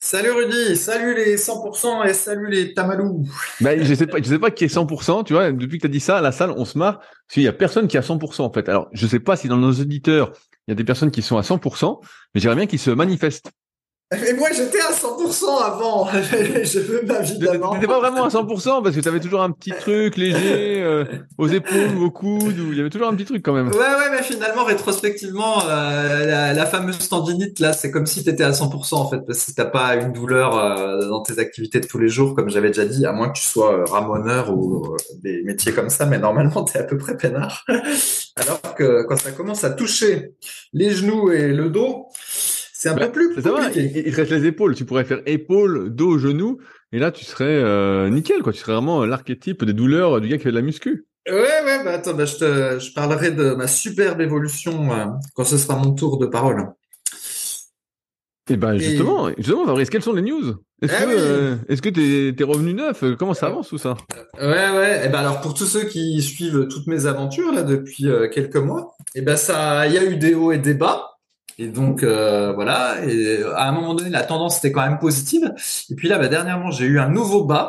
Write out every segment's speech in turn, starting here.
Salut Rudy, salut les 100% et salut les tamalous. Ben, je sais pas, je sais pas qui est 100%, tu vois, depuis que tu as dit ça, à la salle, on se marre, qu'il y a personne qui est à 100% en fait. Alors, je sais pas si dans nos auditeurs, il y a des personnes qui sont à 100%, mais j'aimerais bien qu'ils se manifestent. Mais moi, j'étais à 100% avant. je veux ma vie d'avant. T'étais pas vraiment à 100% parce que t'avais toujours un petit truc léger euh, aux épaules ou au coude. Ou... Il y avait toujours un petit truc quand même. Ouais, ouais, mais finalement, rétrospectivement, euh, la, la, fameuse tendinite là, c'est comme si t'étais à 100% en fait, parce que t'as pas une douleur euh, dans tes activités de tous les jours, comme j'avais déjà dit, à moins que tu sois ramoneur ou des métiers comme ça. Mais normalement, t'es à peu près peinard. Alors que quand ça commence à toucher les genoux et le dos c'est un peu plus ça va, il, il, reste les épaules. Tu pourrais faire épaules, dos, genoux, et là tu serais euh, nickel, quoi. Tu serais vraiment l'archétype des douleurs du gars qui fait de la muscu. Ouais, ouais, bah attends, bah, je, te, je parlerai de ma superbe évolution euh, quand ce sera mon tour de parole. Et ben justement, justement, Fabrice, quelles sont les news? Est-ce eh que euh, est-ce que t'es es revenu neuf? Comment ça avance tout ça? Ouais, ouais. Et ben alors pour tous ceux qui suivent toutes mes aventures là depuis quelques mois, et ben ça, il y a eu des hauts et des bas. Et donc euh, voilà, et à un moment donné, la tendance était quand même positive. Et puis là, bah, dernièrement, j'ai eu un nouveau bas,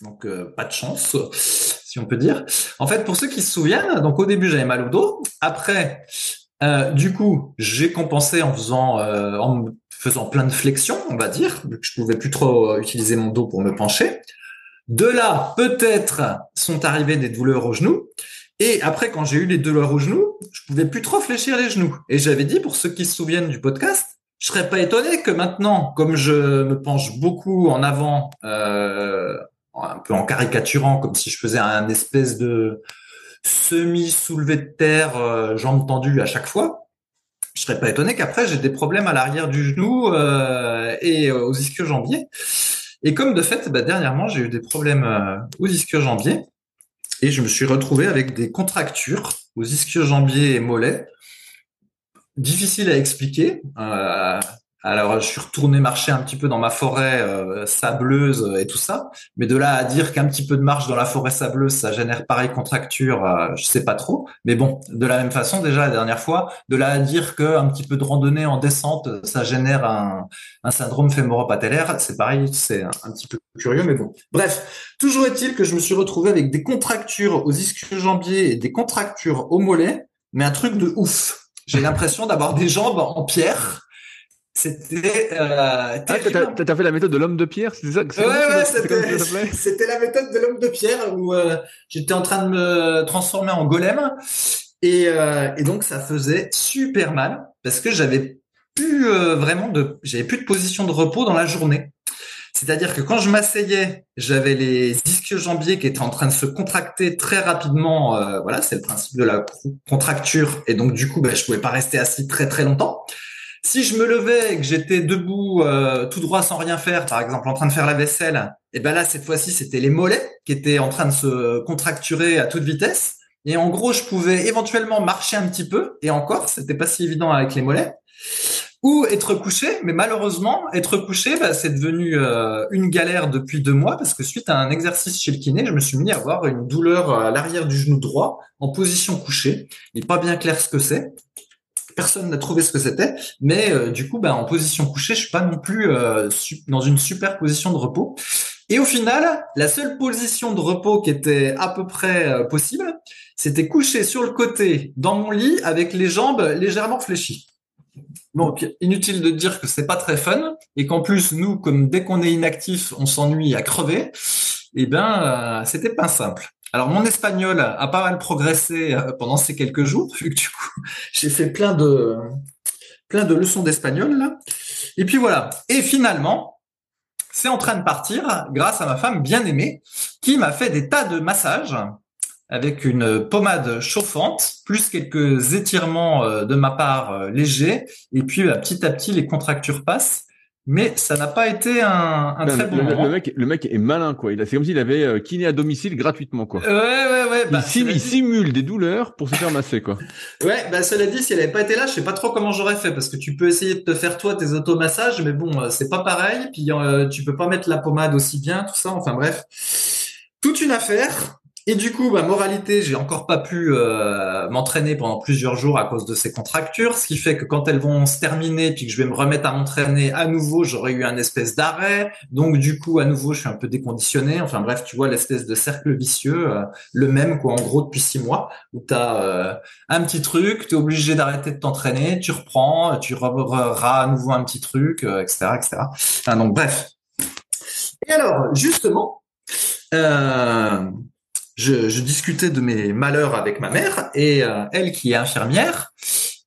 donc euh, pas de chance, si on peut dire. En fait, pour ceux qui se souviennent, donc au début, j'avais mal au dos. Après, euh, du coup, j'ai compensé en faisant euh, en faisant plein de flexions, on va dire, vu que je pouvais plus trop utiliser mon dos pour me pencher. De là, peut-être sont arrivées des douleurs au genou. Et après, quand j'ai eu les douleurs au genou, je pouvais plus trop fléchir les genoux. Et j'avais dit, pour ceux qui se souviennent du podcast, je serais pas étonné que maintenant, comme je me penche beaucoup en avant, euh, un peu en caricaturant, comme si je faisais un espèce de semi-soulevé de terre, euh, jambes tendues à chaque fois, je serais pas étonné qu'après j'ai des problèmes à l'arrière du genou euh, et aux ischio-jambiers. Et comme de fait, bah, dernièrement, j'ai eu des problèmes aux ischio-jambiers et je me suis retrouvé avec des contractures aux ischio-jambiers et mollets. Difficile à expliquer. Euh, alors, je suis retourné marcher un petit peu dans ma forêt euh, sableuse et tout ça, mais de là à dire qu'un petit peu de marche dans la forêt sableuse, ça génère pareil contracture, euh, je sais pas trop. Mais bon, de la même façon, déjà la dernière fois, de là à dire qu'un petit peu de randonnée en descente, ça génère un, un syndrome fémoro-patellaire, c'est pareil, c'est un, petit peu curieux, mais bon. Bref, toujours est-il que je me suis retrouvé avec des contractures aux ischio-jambiers et des contractures au mollet, mais un truc de ouf. J'ai l'impression d'avoir des jambes en pierre c'était. Euh, ah, t'as, fait la méthode de l'homme de pierre, c'est ça? Ouais, ouais, c'était, c'était la méthode de l'homme de pierre où euh, j'étais en train de me transformer en golem et, euh, et donc ça faisait super mal parce que j'avais plus euh, vraiment de, j'avais plus de position de repos dans la journée. C'est-à-dire que quand je m'asseyais, j'avais les ischio-jambiers qui étaient en train de se contracter très rapidement. Voilà, c'est le principe de la contracture. Et donc, du coup, ben, je pouvais pas rester assis très très longtemps. Si je me levais et que j'étais debout euh, tout droit sans rien faire, par exemple en train de faire la vaisselle, et ben là cette fois-ci c'était les mollets qui étaient en train de se contracturer à toute vitesse. Et en gros, je pouvais éventuellement marcher un petit peu, et encore, c'était pas si évident avec les mollets. ou être couché. Mais malheureusement, être couché, bah, c'est devenu euh, une galère depuis deux mois parce que suite à un exercice chez le kiné, je me suis mis à avoir une douleur à l'arrière du genou droit en position couchée. Il n'est pas bien clair ce que c'est. Personne n'a trouvé ce que c'était, mais euh, du coup, bah, en position couchée, je suis pas non plus euh, dans une super position de repos. Et au final, la seule position de repos qui était à peu près possible, c'était couché sur le côté dans mon lit avec les jambes légèrement fléchies. Donc, inutile de dire que c'est pas très fun et qu'en plus, nous, comme dès qu'on est inactif, on s'ennuie à crever, eh ben, euh, c'était pas simple. Alors, mon espagnol a pas mal progressé euh, pendant ces quelques jours, vu que du coup, j'ai fait plein de, leçons d'espagnol. Et puis voilà. Et finalement, c'est en train de partir grâce à ma femme bien aimée qui m'a fait des tas de massages avec une pommade chauffante, plus quelques étirements euh, de ma part euh, légers, et puis bah, petit à petit les contractures passent. Mais ça n'a pas été un, un très bon le, moment. Le mec, le mec est malin, quoi. Il a, c'est comme s'il avait euh, kiné à domicile gratuitement, quoi. Ouais, ouais, ouais. Bah, il, simule des douleurs pour se faire masser, quoi. Ouais, bah cela dit, si elle avait pas été là, je sais pas trop comment j'aurais fait, parce que tu peux essayer de te faire toi tes automassages, mais bon, c'est pas pareil. Puis tu peux pas mettre la pommade aussi bien, tout ça. Enfin bref, toute une affaire. Et du coup, bah, moralité, j'ai encore pas pu euh, m'entraîner pendant plusieurs jours à cause de ces contractures, ce qui fait que quand elles vont se terminer, puis que je vais me remettre à m'entraîner à nouveau, j'aurai eu un espèce d'arrêt. Donc du coup, à nouveau, je suis un peu déconditionné. Enfin bref, tu vois l'espèce de cercle vicieux, euh, le même quoi, en gros depuis six mois, où tu as euh, un petit truc, tu es obligé d'arrêter de t'entraîner, tu reprends, tu reras à nouveau un petit truc, etc., etc. Enfin, donc bref. Et alors, justement. Euh, je, je, discutais de mes malheurs avec ma mère et euh, elle qui est infirmière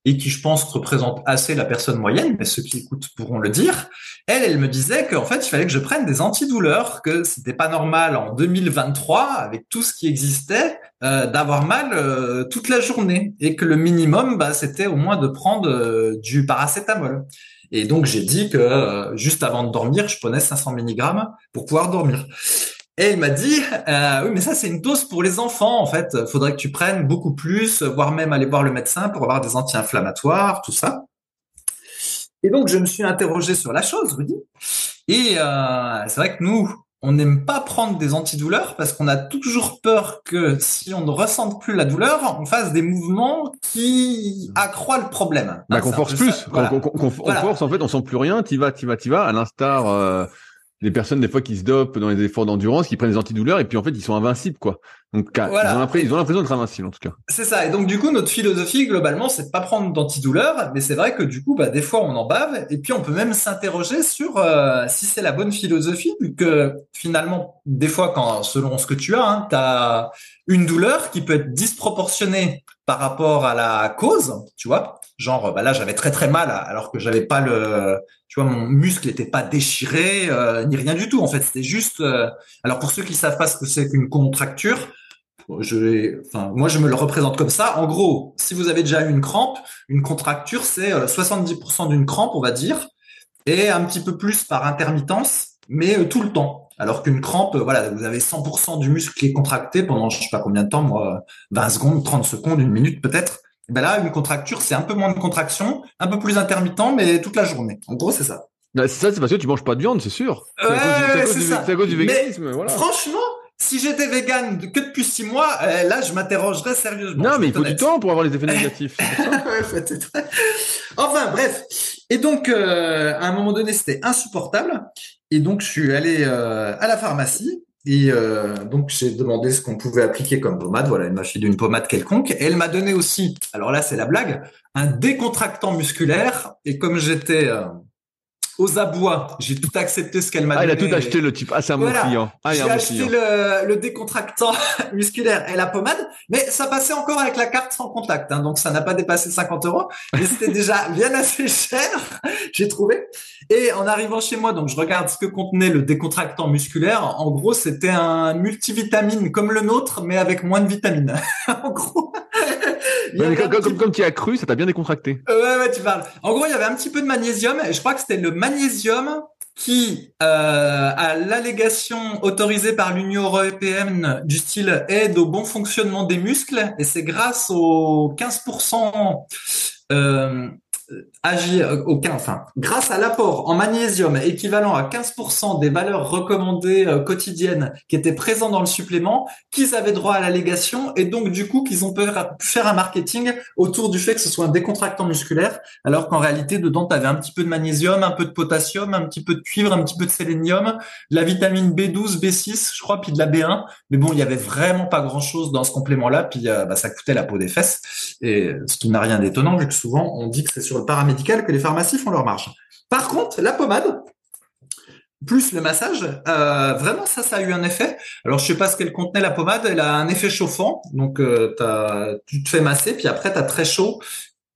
et qui je pense représente assez la personne moyenne, mais ceux qui écoutent pourront le dire. Elle, elle me disait qu'en fait, il fallait que je prenne des antidouleurs, que c'était pas normal en 2023, avec tout ce qui existait, euh, d'avoir mal euh, toute la journée, et que le minimum, bah, c'était au moins de prendre euh, du paracétamol. Et donc j'ai dit que juste avant de dormir, je prenais 500 mg pour pouvoir dormir. Et il m'a dit, euh, oui, mais ça c'est une dose pour les enfants en fait. Faudrait que tu prennes beaucoup plus, voire même aller voir le médecin pour avoir des anti-inflammatoires, tout ça. Et donc je me suis interrogé sur la chose, Rudy. Et euh, c'est vrai que nous, on n'aime pas prendre des antidouleurs parce qu'on a toujours peur que si on ne ressente plus la douleur, on fasse des mouvements qui accroît le problème. Bah, qu'on force plus, qu'on force en fait, on sent plus rien. T'y vas, t'y vas, t'y vas. À l'instar. Euh les personnes des fois qui se dopent dans les efforts d'endurance, qui prennent des antidouleurs et puis en fait ils sont invincibles quoi. Donc ils ont l'impression d'être invincibles en tout cas. C'est ça. Et donc du coup notre philosophie globalement c'est de pas prendre d'antidouleurs, mais c'est vrai que du coup bah des fois on en bave et puis on peut même s'interroger sur euh, si c'est la bonne philosophie vu que finalement des fois quand selon ce que tu as, hein, tu as une douleur qui peut être disproportionnée par rapport à la cause, tu vois. Genre, bah là, j'avais très très mal alors que j'avais pas le, tu vois, mon muscle n'était pas déchiré euh, ni rien du tout. En fait, c'était juste. Euh, alors pour ceux qui savent pas ce que c'est qu'une contracture, je, enfin, moi je me le représente comme ça. En gros, si vous avez déjà eu une crampe, une contracture, c'est 70% euh, d'une crampe, on va dire, et un petit peu plus par intermittence, mais tout le temps. Alors qu'une crampe, voilà, vous avez 100% du muscle qui est contracté pendant je sais pas combien de temps, moi, 20 secondes, 30 secondes, une minute peut-être. Ben là, une contracture, c'est un peu moins de contraction, un peu plus intermittent, mais toute la journée. En gros, c'est ça. c'est ça, c'est parce que tu manges pas de viande, c'est sûr. C'est à, cause du véganisme. Voilà. Franchement, si j'étais vegan que depuis six mois, euh, là, je m'interrogerais sérieusement. Non, mais il faut du temps pour avoir les effets négatifs. enfin, bref. Et donc, euh, à un moment donné, c'était insupportable. Et donc, je suis allé euh, à la pharmacie et euh, donc j'ai demandé ce qu'on pouvait appliquer comme pommade. Voilà, elle m'a filé une pommade quelconque. Elle m'a donné aussi, alors là c'est la blague, un décontractant musculaire. Et comme j'étais euh, aux abois. J'ai tout accepté ce qu'elle m'a ah, donné. il a tout acheté le type. Ah, c'est un bon client. Ah, J'ai acheté le, le, décontractant musculaire et la pommade, mais ça passait encore avec la carte sans contact. Hein, donc ça n'a pas dépassé 50 euros, mais c'était déjà bien assez cher, j'ai trouvé. Et en arrivant chez moi, donc je regarde ce que contenait le décontractant musculaire. En gros, c'était un multivitamine comme le nôtre, mais avec moins de vitamines. en gros. Comme, comme, tu as cru, ça t'a bien décontracté. ouais, ouais, tu parles. En gros, il y avait un petit peu de magnésium, et je crois que c'était le magnésium qui, euh, à l'allégation autorisée par l'Union européenne du style aide au bon fonctionnement des muscles, et c'est grâce aux 15% euh, agit aucun, enfin, grâce à l'apport en magnésium équivalent à 15% des valeurs recommandées quotidiennes qui étaient présentes dans le supplément, qu'ils avaient droit à l'allégation et donc du coup qu'ils ont pu faire un marketing autour du fait que ce soit un décontractant musculaire, alors qu'en réalité dedans tu avais un petit peu de magnésium, un peu de potassium, un petit peu de cuivre, un petit peu de sélénium, la vitamine B12, B6, je crois, puis de la B1. Mais bon, il y avait vraiment pas grand chose dans ce complément-là, puis bah, ça coûtait la peau des fesses. Et ce qui n'a rien d'étonnant, vu que souvent on dit que c'est sur paramédical que les pharmacies font leur marge. Par contre, la pommade, plus le massage, euh, vraiment ça, ça a eu un effet. Alors je sais pas ce qu'elle contenait la pommade, elle a un effet chauffant, donc euh, tu te fais masser, puis après tu as très chaud,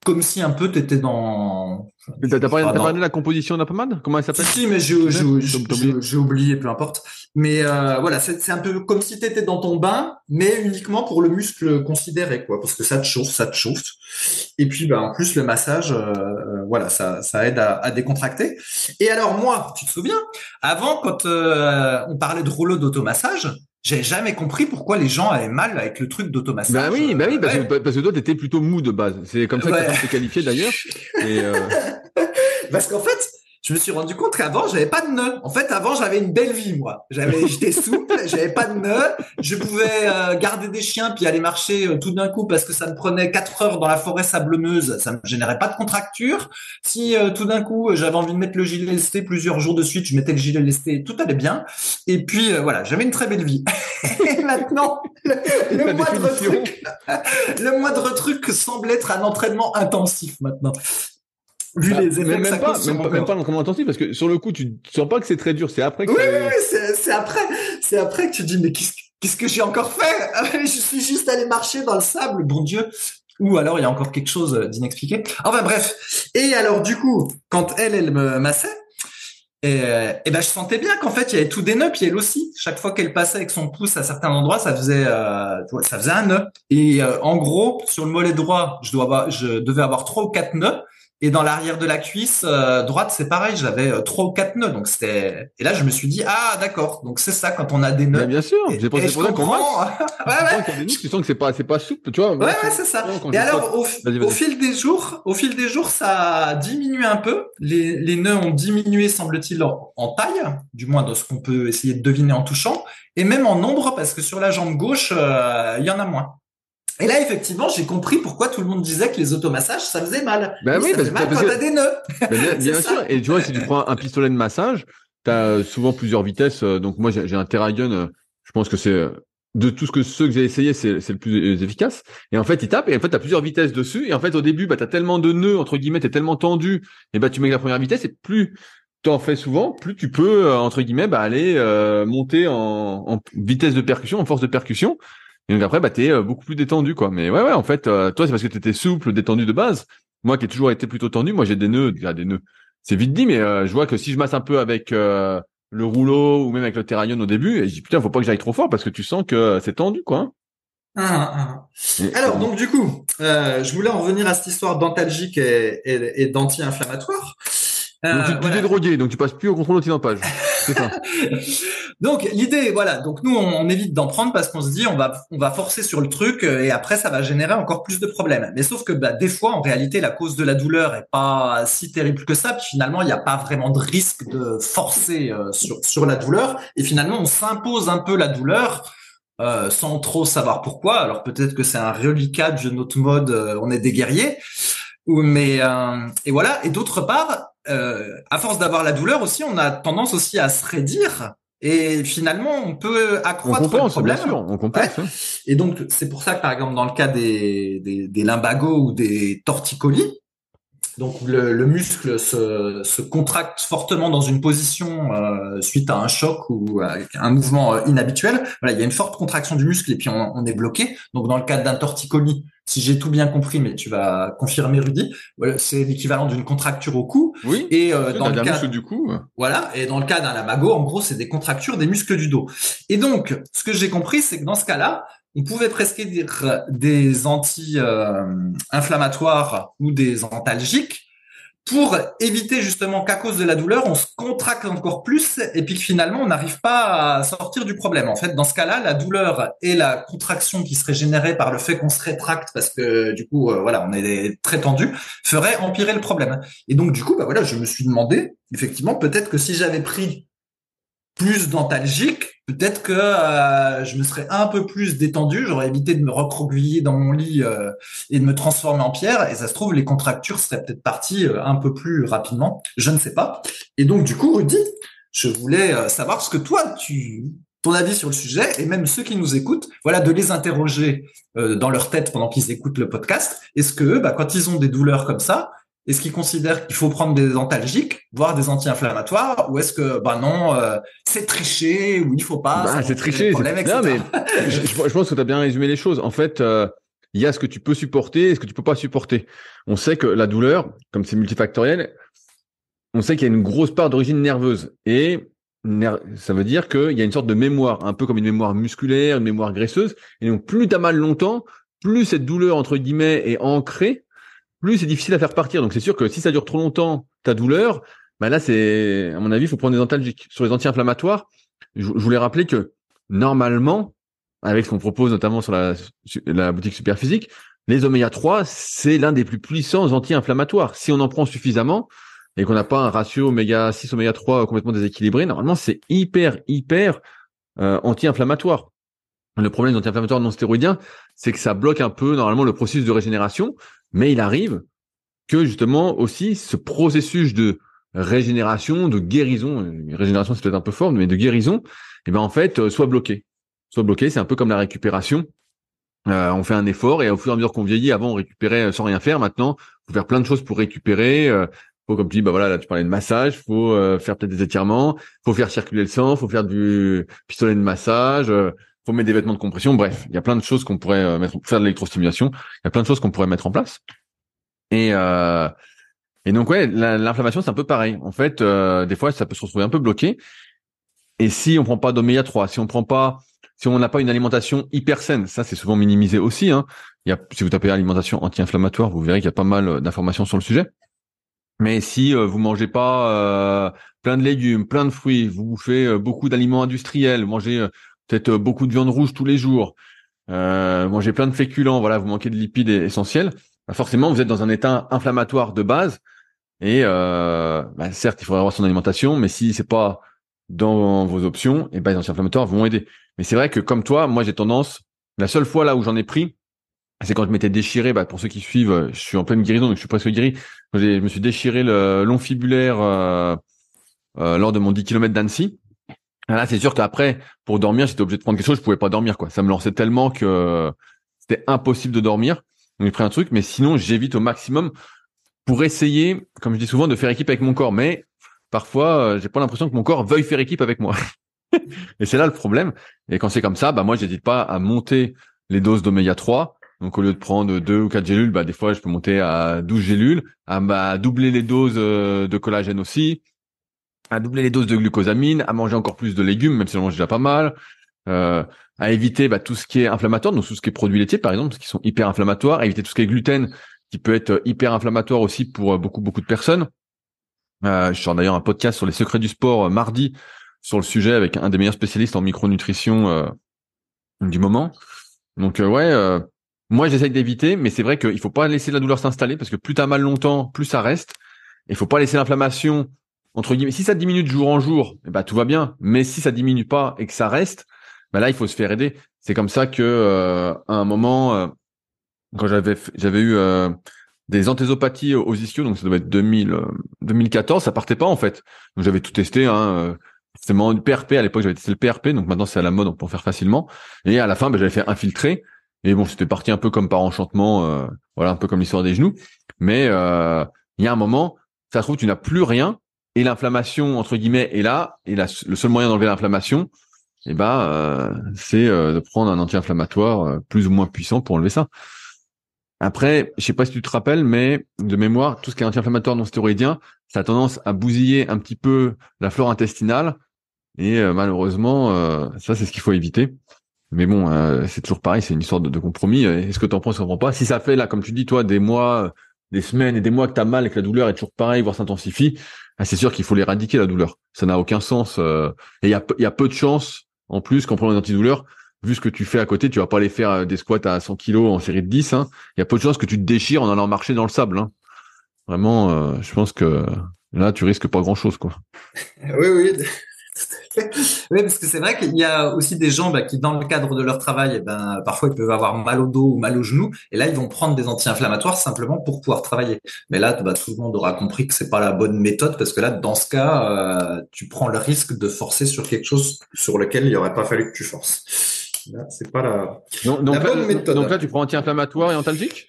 comme si un peu tu étais dans T'as pas parlé de la composition de la pommade Comment elle s'appelle? Si, mais j'ai oublié, peu importe. Mais euh, voilà, c'est un peu comme si tu étais dans ton bain, mais uniquement pour le muscle considéré, quoi, parce que ça te chauffe, ça te chauffe. Et puis, bah, en plus, le massage, euh, euh, voilà, ça, ça aide à, à, décontracter. Et alors moi, tu te souviens, avant, quand on parlait de rouleau d'automassage, j'ai jamais compris pourquoi les gens avaient mal avec le truc d'automassage. Bah oui, bah oui, parce, que, parce que toi, t'étais plutôt mou de base. C'est comme ça que tu t'es qualifié d'ailleurs. Euh... parce qu'en fait, je me suis rendu compte qu'avant j'avais pas de nœud. En fait, avant j'avais une belle vie moi. J'avais, j'étais souple, j'avais pas de nœud. Je pouvais euh, garder des chiens puis aller marcher euh, tout d'un coup parce que ça me prenait quatre heures dans la forêt sablonneuse. Ça me générait pas de contracture. Si euh, tout d'un coup j'avais envie de mettre le gilet lesté plusieurs jours de suite, je mettais le gilet lesté, tout allait bien. Et puis voilà, j'avais une très belle vie. Et maintenant, le, le moindre truc, le moindre truc semble être un entraînement intensif maintenant vu bah, les effets même, ça pas, même, pas, même pas l'entraînement intensif parce que sur le coup tu sens pas que c'est très dur c'est après que oui, oui, oui c'est après c'est après que tu dis mais qu'est-ce qu'est-ce que j'ai encore fait? Je suis juste allé marcher dans le sable bon dieu. Ou alors il y a encore quelque chose d'inexpliqué. Enfin bref. Et alors du coup quand elle elle me massait et, et ben je sentais bien qu'en fait il y avait tout des nœuds puis elle aussi. Chaque fois qu'elle passait avec son pouce à certains endroits ça faisait euh, ça faisait un nœud. Et euh, en gros sur le mollet droit je dois avoir, je devais avoir trois ou quatre nœuds et dans l'arrière de la cuisse euh, droite, c'est pareil, j'avais euh, trois ou quatre nœuds. Donc c'était. Et là, je me suis dit ah d'accord. Donc c'est ça quand on a des nœuds. Mais bien sûr. J'ai pensé pour ça qu'on ouais, ouais. Tu sens que c'est pas c'est pas souple, tu vois. Ouais ouais, c'est ça. Et alors au, au, fil des jours, au fil des jours, ça a diminué un peu. Les les nœuds ont diminué semble-t-il en taille, du moins de ce qu'on peut essayer de deviner en touchant, et même en nombre parce que sur la jambe gauche, euh, il y en a moins. Et là, effectivement, j'ai compris pourquoi tout le monde disait que les automassages, ça faisait mal. Ben oui, ça parce, fait mal quand t'as des nœuds. Ben bien, sûr. Et tu vois, si tu prends un pistolet de massage, tu as euh, souvent plusieurs vitesses. Euh, donc moi, j'ai un Terragun. Euh, je pense que c'est de tout ce que ceux que j'ai essayé, c'est le plus efficace. Et en fait, il tape et en fait, tu as plusieurs vitesses dessus. Et en fait, au début, bah, tu as tellement de nœuds, entre guillemets, tu es tellement tendu. Et bah, tu mets la première vitesse et plus tu en fais souvent, plus tu peux, entre guillemets, bah, aller monter en, en vitesse de percussion, en force de percussion. Et donc après, bah, t'es euh, beaucoup plus détendu, quoi. Mais ouais, ouais, en fait, euh, toi, c'est parce que t'étais souple, détendu de base. Moi, qui ai toujours été plutôt tendu, moi, j'ai des nœuds, des nœuds. C'est vite dit, mais euh, je vois que si je masse un peu avec le rouleau ou même avec le terrarion au début, et je dis putain, faut pas que j'aille trop fort parce que tu sens que c'est tendu, quoi. Hein. Ah, ah. Alors, donc du coup, je voulais en revenir à cette histoire dentalgique et, et, et d'anti-inflammatoire. donc tu, tu voilà. drogué, donc tu passes plus au contrôle anti-dopage. donc l'idée, voilà. Donc nous, on, évite d'en prendre parce qu'on se dit, on va, on va forcer sur le truc euh, et après, ça va générer encore plus de problèmes. Mais sauf que bah, des fois, en réalité, la cause de la douleur est pas si terrible que ça. Puis finalement, il n'y a pas vraiment de risque de forcer euh, sur, sur la douleur. Et finalement, on s'impose un peu la douleur. Euh, sans trop savoir pourquoi. Alors peut-être que c'est un reliquat de notre mode, euh, on est des guerriers. Mais euh, et voilà. Et d'autre part, euh, à force d'avoir la douleur aussi, on a tendance aussi à se raidir. Et finalement, on peut accroître on le problème. Bien sûr, on. Hein. Et donc, c'est pour ça que, par exemple, dans le cas des, des, des limbagos ou des torticolis, donc le, le muscle se, se, contracte fortement dans une position euh, suite à un choc ou à un mouvement euh, inhabituel. Voilà, il y a une forte contraction du muscle et puis on, on est bloqué. Donc dans le cas d'un torticolis, si j'ai tout bien compris, mais tu vas confirmer Rudy, voilà, c'est l'équivalent d'une contracture au cou. Oui. Et euh, dans le cas du cou. Voilà. Et dans le cas d'un lamago, en gros, c'est des contractures des muscles du dos. Et donc, ce que j'ai compris, c'est que dans ce cas-là, on pouvait prescrire des anti-inflammatoires ou des antalgiques pour éviter justement qu'à cause de la douleur, on se contracte encore plus et puis que finalement, on n'arrive pas à sortir du problème. En fait, dans ce cas-là, la douleur et la contraction qui serait générée par le fait qu'on se rétracte parce que du coup, euh, voilà, on est très tendu, ferait empirer le problème. Et donc, du coup, bah voilà, je me suis demandé, effectivement, peut-être que si j'avais pris plus dentalgique, peut-être que euh, je me serais un peu plus détendu, j'aurais évité de me recroqueviller dans mon lit euh, et de me transformer en pierre, et ça se trouve, les contractures seraient peut-être parties euh, un peu plus rapidement, je ne sais pas. Et donc, du coup, Rudy, je voulais savoir ce que toi, tu ton avis sur le sujet, et même ceux qui nous écoutent, voilà, de les interroger dans leur tête pendant qu'ils écoutent le podcast. Est-ce que, bah, quand ils ont des douleurs comme ça, est-ce qu'ils considèrent qu'il faut prendre des antalgiques, voire des anti-inflammatoires, ou est-ce que bah non, euh, c'est tricher ou il faut pas bah, C'est tricher. Non mais je, je, pense que tu as bien résumé les choses. En fait, euh, il y a ce que tu peux supporter et ce que tu peux pas supporter. On sait que la douleur, comme c'est multifactoriel, on sait qu'il y a une grosse part d'origine nerveuse et ça veut dire qu'il y a une sorte de mémoire, un peu comme une mémoire musculaire, une mémoire graisseuse. Et donc plus tu as mal longtemps, plus cette douleur entre guillemets est ancrée plus c'est difficile à faire partir. Donc c'est sûr que si ça dure trop longtemps, ta douleur, bah là c'est, à mon avis, il faut prendre des antalgiques. Sur les anti-inflammatoires, je, voulais rappeler que normalement, avec ce qu'on propose notamment sur la, la boutique Superphysique, les oméga 3, c'est l'un des plus puissants anti-inflammatoires. Si on en prend suffisamment et qu'on n'a pas un ratio oméga 6, oméga 3 complètement déséquilibré, normalement c'est hyper, hyper euh, anti-inflammatoire. Le problème des anti-inflammatoires non stéroïdiens, c'est que ça bloque un peu normalement le processus de régénération. Mais il arrive que justement aussi ce processus de régénération, de guérison, euh, régénération c'est peut-être un peu fort, mais de guérison, eh ben en fait euh, soit bloqué. Soit bloqué, c'est un peu comme la récupération. Euh, on fait un effort et au fur et à mesure qu'on vieillit, avant on récupérait sans rien faire, maintenant faut faire plein de choses pour récupérer. faut comme tu dis, bah voilà, là tu parlais de massage, faut faire peut-être des étirements, faut faire circuler le sang, faut faire du pistolet de massage, faut mettre des vêtements de compression. Bref, il y a plein de choses qu'on pourrait euh, mettre, faire de l'électrostimulation. Il y a plein de choses qu'on pourrait mettre en place. Et euh, et donc ouais, l'inflammation c'est un peu pareil. En fait, euh, des fois ça peut se retrouver un peu bloqué. Et si on prend pas d'oméga 3, si on prend pas, si on n'a pas une alimentation hyper saine, ça c'est souvent minimisé aussi. Hein. Il y a, si vous tapez alimentation anti-inflammatoire, vous verrez qu'il y a pas mal d'informations sur le sujet. Mais si vous mangez pas plein de légumes, plein de fruits, vous bouffez beaucoup d'aliments industriels, mangez peut-être euh, beaucoup de viande rouge tous les jours, euh, manger plein de féculents, voilà, vous manquez de lipides essentiels, bah forcément vous êtes dans un état inflammatoire de base. Et euh, bah certes, il faudrait avoir son alimentation, mais si c'est pas dans vos options, et ben les anti-inflammatoires vont aider. Mais c'est vrai que comme toi, moi j'ai tendance, la seule fois là où j'en ai pris, c'est quand je m'étais déchiré. Bah, pour ceux qui suivent, je suis en pleine guérison, donc je suis presque guéri. Je me suis déchiré le long fibulaire euh, euh, lors de mon 10 km d'Annecy. Ah, là, c'est sûr qu'après, pour dormir, j'étais obligé de prendre quelque chose, je pouvais pas dormir, quoi. Ça me lançait tellement que c'était impossible de dormir. Donc, j'ai pris un truc, mais sinon, j'évite au maximum pour essayer, comme je dis souvent, de faire équipe avec mon corps. Mais parfois, euh, j'ai pas l'impression que mon corps veuille faire équipe avec moi. et c'est là le problème. Et quand c'est comme ça, bah, moi, j'hésite pas à monter les doses d'oméga 3. Donc, au lieu de prendre deux ou quatre gélules, bah, des fois, je peux monter à 12 gélules, à, bah, doubler les doses euh, de collagène aussi, à doubler les doses de glucosamine, à manger encore plus de légumes, même si on mange déjà pas mal, euh, à éviter bah, tout ce qui est inflammatoire, donc tout ce qui est produits laitiers par exemple, qui sont hyper inflammatoires, à éviter tout ce qui est gluten, qui peut être hyper inflammatoire aussi pour euh, beaucoup beaucoup de personnes. Euh, je sors d'ailleurs un podcast sur les secrets du sport euh, mardi sur le sujet avec un des meilleurs spécialistes en micronutrition euh, du moment. Donc ouais, moi j'essaye d'éviter, mais c'est vrai qu'il faut pas laisser la douleur s'installer parce que plus t'as mal longtemps, plus ça reste. Il faut pas laisser l'inflammation entre guillemets, si ça diminue de jour en jour, eh ben, tout va bien. Mais si ça diminue pas et que ça reste, ben là, il faut se faire aider. C'est comme ça que euh, à un moment, euh, quand j'avais j'avais eu euh, des anthésopathies aux ischios, donc ça devait être 2000, 2014, ça partait pas en fait. Donc j'avais tout testé. Hein, forcément du PRP à l'époque, j'avais testé le PRP, donc maintenant c'est à la mode, on peut en faire facilement. Et à la fin, ben, j'avais fait infiltrer. Et bon, c'était parti un peu comme par enchantement, voilà, un peu comme l'histoire des genoux. Mais il y a un moment, ça se trouve, tu n'as plus rien et l'inflammation entre guillemets est là. Et le seul moyen d'enlever l'inflammation eh ben euh, c'est euh, de prendre un anti-inflammatoire euh, plus ou moins puissant pour enlever ça. Après je sais pas si tu te rappelles mais de mémoire tout ce qui est anti-inflammatoire non stéroïdien ça a tendance à bousiller un petit peu la flore intestinale. Et malheureusement ça c'est ce qu'il faut éviter. Mais bon c'est toujours pareil c'est une histoire de, compromis. Est-ce que tu en penses ou pas? Si ça fait là comme tu dis toi des mois des semaines et des mois que t'as mal et que la douleur est toujours pareille, voire s'intensifie, ah, c'est sûr qu'il faut l'éradiquer la douleur. Ça n'a aucun sens. Euh, et il y a, peu de chances en plus qu'en prenant des antidouleurs, vu ce que tu fais à côté, tu vas pas aller faire euh, des squats à 100 kilos en série de 10. Hein. Il y a peu de chances que tu te déchires en allant marcher dans le sable. Hein. Vraiment, euh, je pense que là, tu risques pas grand chose, quoi. oui, oui. Oui, parce que c'est vrai qu'il y a aussi des gens bah, qui, dans le cadre de leur travail, eh ben, parfois ils peuvent avoir mal au dos ou mal au genou, et là ils vont prendre des anti-inflammatoires simplement pour pouvoir travailler. Mais là, bah, tout le monde aura compris que c'est pas la bonne méthode, parce que là, dans ce cas, euh, tu prends le risque de forcer sur quelque chose sur lequel il aurait pas fallu que tu forces. Là, c'est pas la, donc, bonne méthode. Donc là, tu prends anti-inflammatoire et antalgique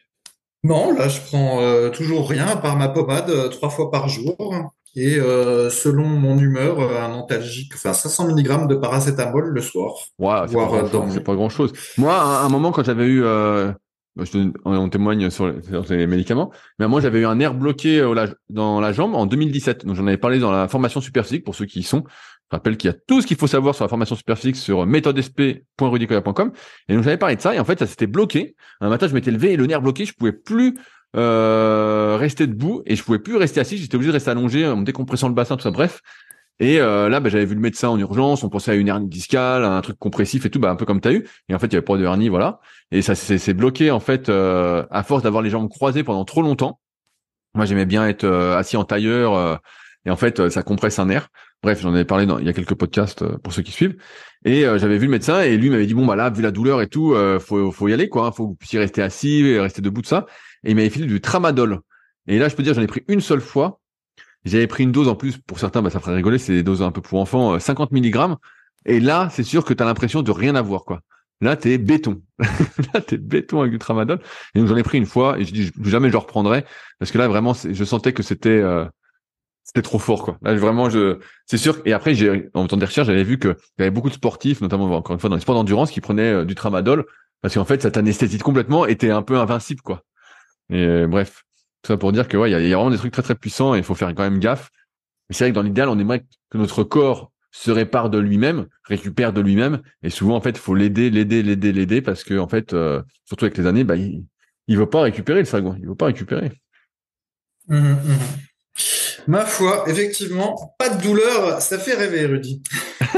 Non, là, je prends euh, toujours rien à part ma pommade euh, trois fois par jour et euh, selon mon humeur, euh, un antalgique, enfin 500 mg de paracétamol le soir. Ouais, c'est pas, grand chose. Moi, à un moment, quand j'avais eu, euh, on témoigne sur les, médicaments, mais moi j'avais eu un nerf bloqué dans la jambe en 2017. Donc j'en avais parlé dans la formation super physique pour ceux qui y sont. Je rappelle qu'il y a tout ce qu'il faut savoir sur la formation super physique sur méthodesp.rudicoya.com. Et donc j'avais parlé de ça et en fait ça s'était bloqué. Un matin je m'étais levé et le nerf bloqué, je pouvais plus euh, rester debout et je pouvais plus rester assis. J'étais obligé de rester allongé en décompressant le bassin, tout ça. Bref. Et euh, là, bah, j'avais vu le médecin en urgence. On pensait à une hernie discale, à un truc compressif et tout, bah, un peu comme tu as eu. Et en fait, il y avait pas de hernie, voilà. Et ça s'est bloqué en fait euh, à force d'avoir les jambes croisées pendant trop longtemps. Moi, j'aimais bien être assis en tailleur. et en fait, ça compresse un nerf. Bref, j'en avais parlé dans il y a quelques podcasts pour ceux qui suivent. Et j'avais vu le médecin et lui m'avait dit bon bah là, vu la douleur et tout, faut faut y aller quoi. Faut que vous puissiez rester assis, rester debout de ça et il m'avait filé du tramadol. Et là, je peux dire, j'en ai pris une seule fois. J'avais pris une dose en plus, pour certains, bah, ça ferait rigoler, c'est des doses un peu pour enfants, 50 euh, mg. Et là, c'est sûr que tu as l'impression de rien avoir, quoi. Là, t'es béton. là, t'es béton avec du tramadol. Et donc, j'en ai pris une fois, et je dis, jamais je le reprendrai, parce que là, vraiment, je sentais que c'était, euh, c'était trop fort, quoi. Là, vraiment, je, c'est sûr. Et après, j'ai, en faisant des recherches, j'avais vu que y avait beaucoup de sportifs, notamment, encore une fois, dans les sports d'endurance, qui prenaient euh, du tramadol, parce qu'en fait, ça t'anesthésie complètement et t'es un peu invincible, quoi. Et euh, bref, tout ça pour dire que ouais, il y, a, vraiment des trucs très très puissants et il faut faire quand même gaffe. Mais c'est vrai que dans l'idéal, on aimerait que notre corps se répare de lui-même, récupère de lui-même, et souvent en fait, il faut l'aider, l'aider, l'aider, l'aider parce que en fait, euh, surtout avec les années, bah, il, il veut pas récupérer le sagouin, il veut pas récupérer. Mmh, mmh. Ma foi, effectivement, pas de douleur, ça fait rêver, Rudy.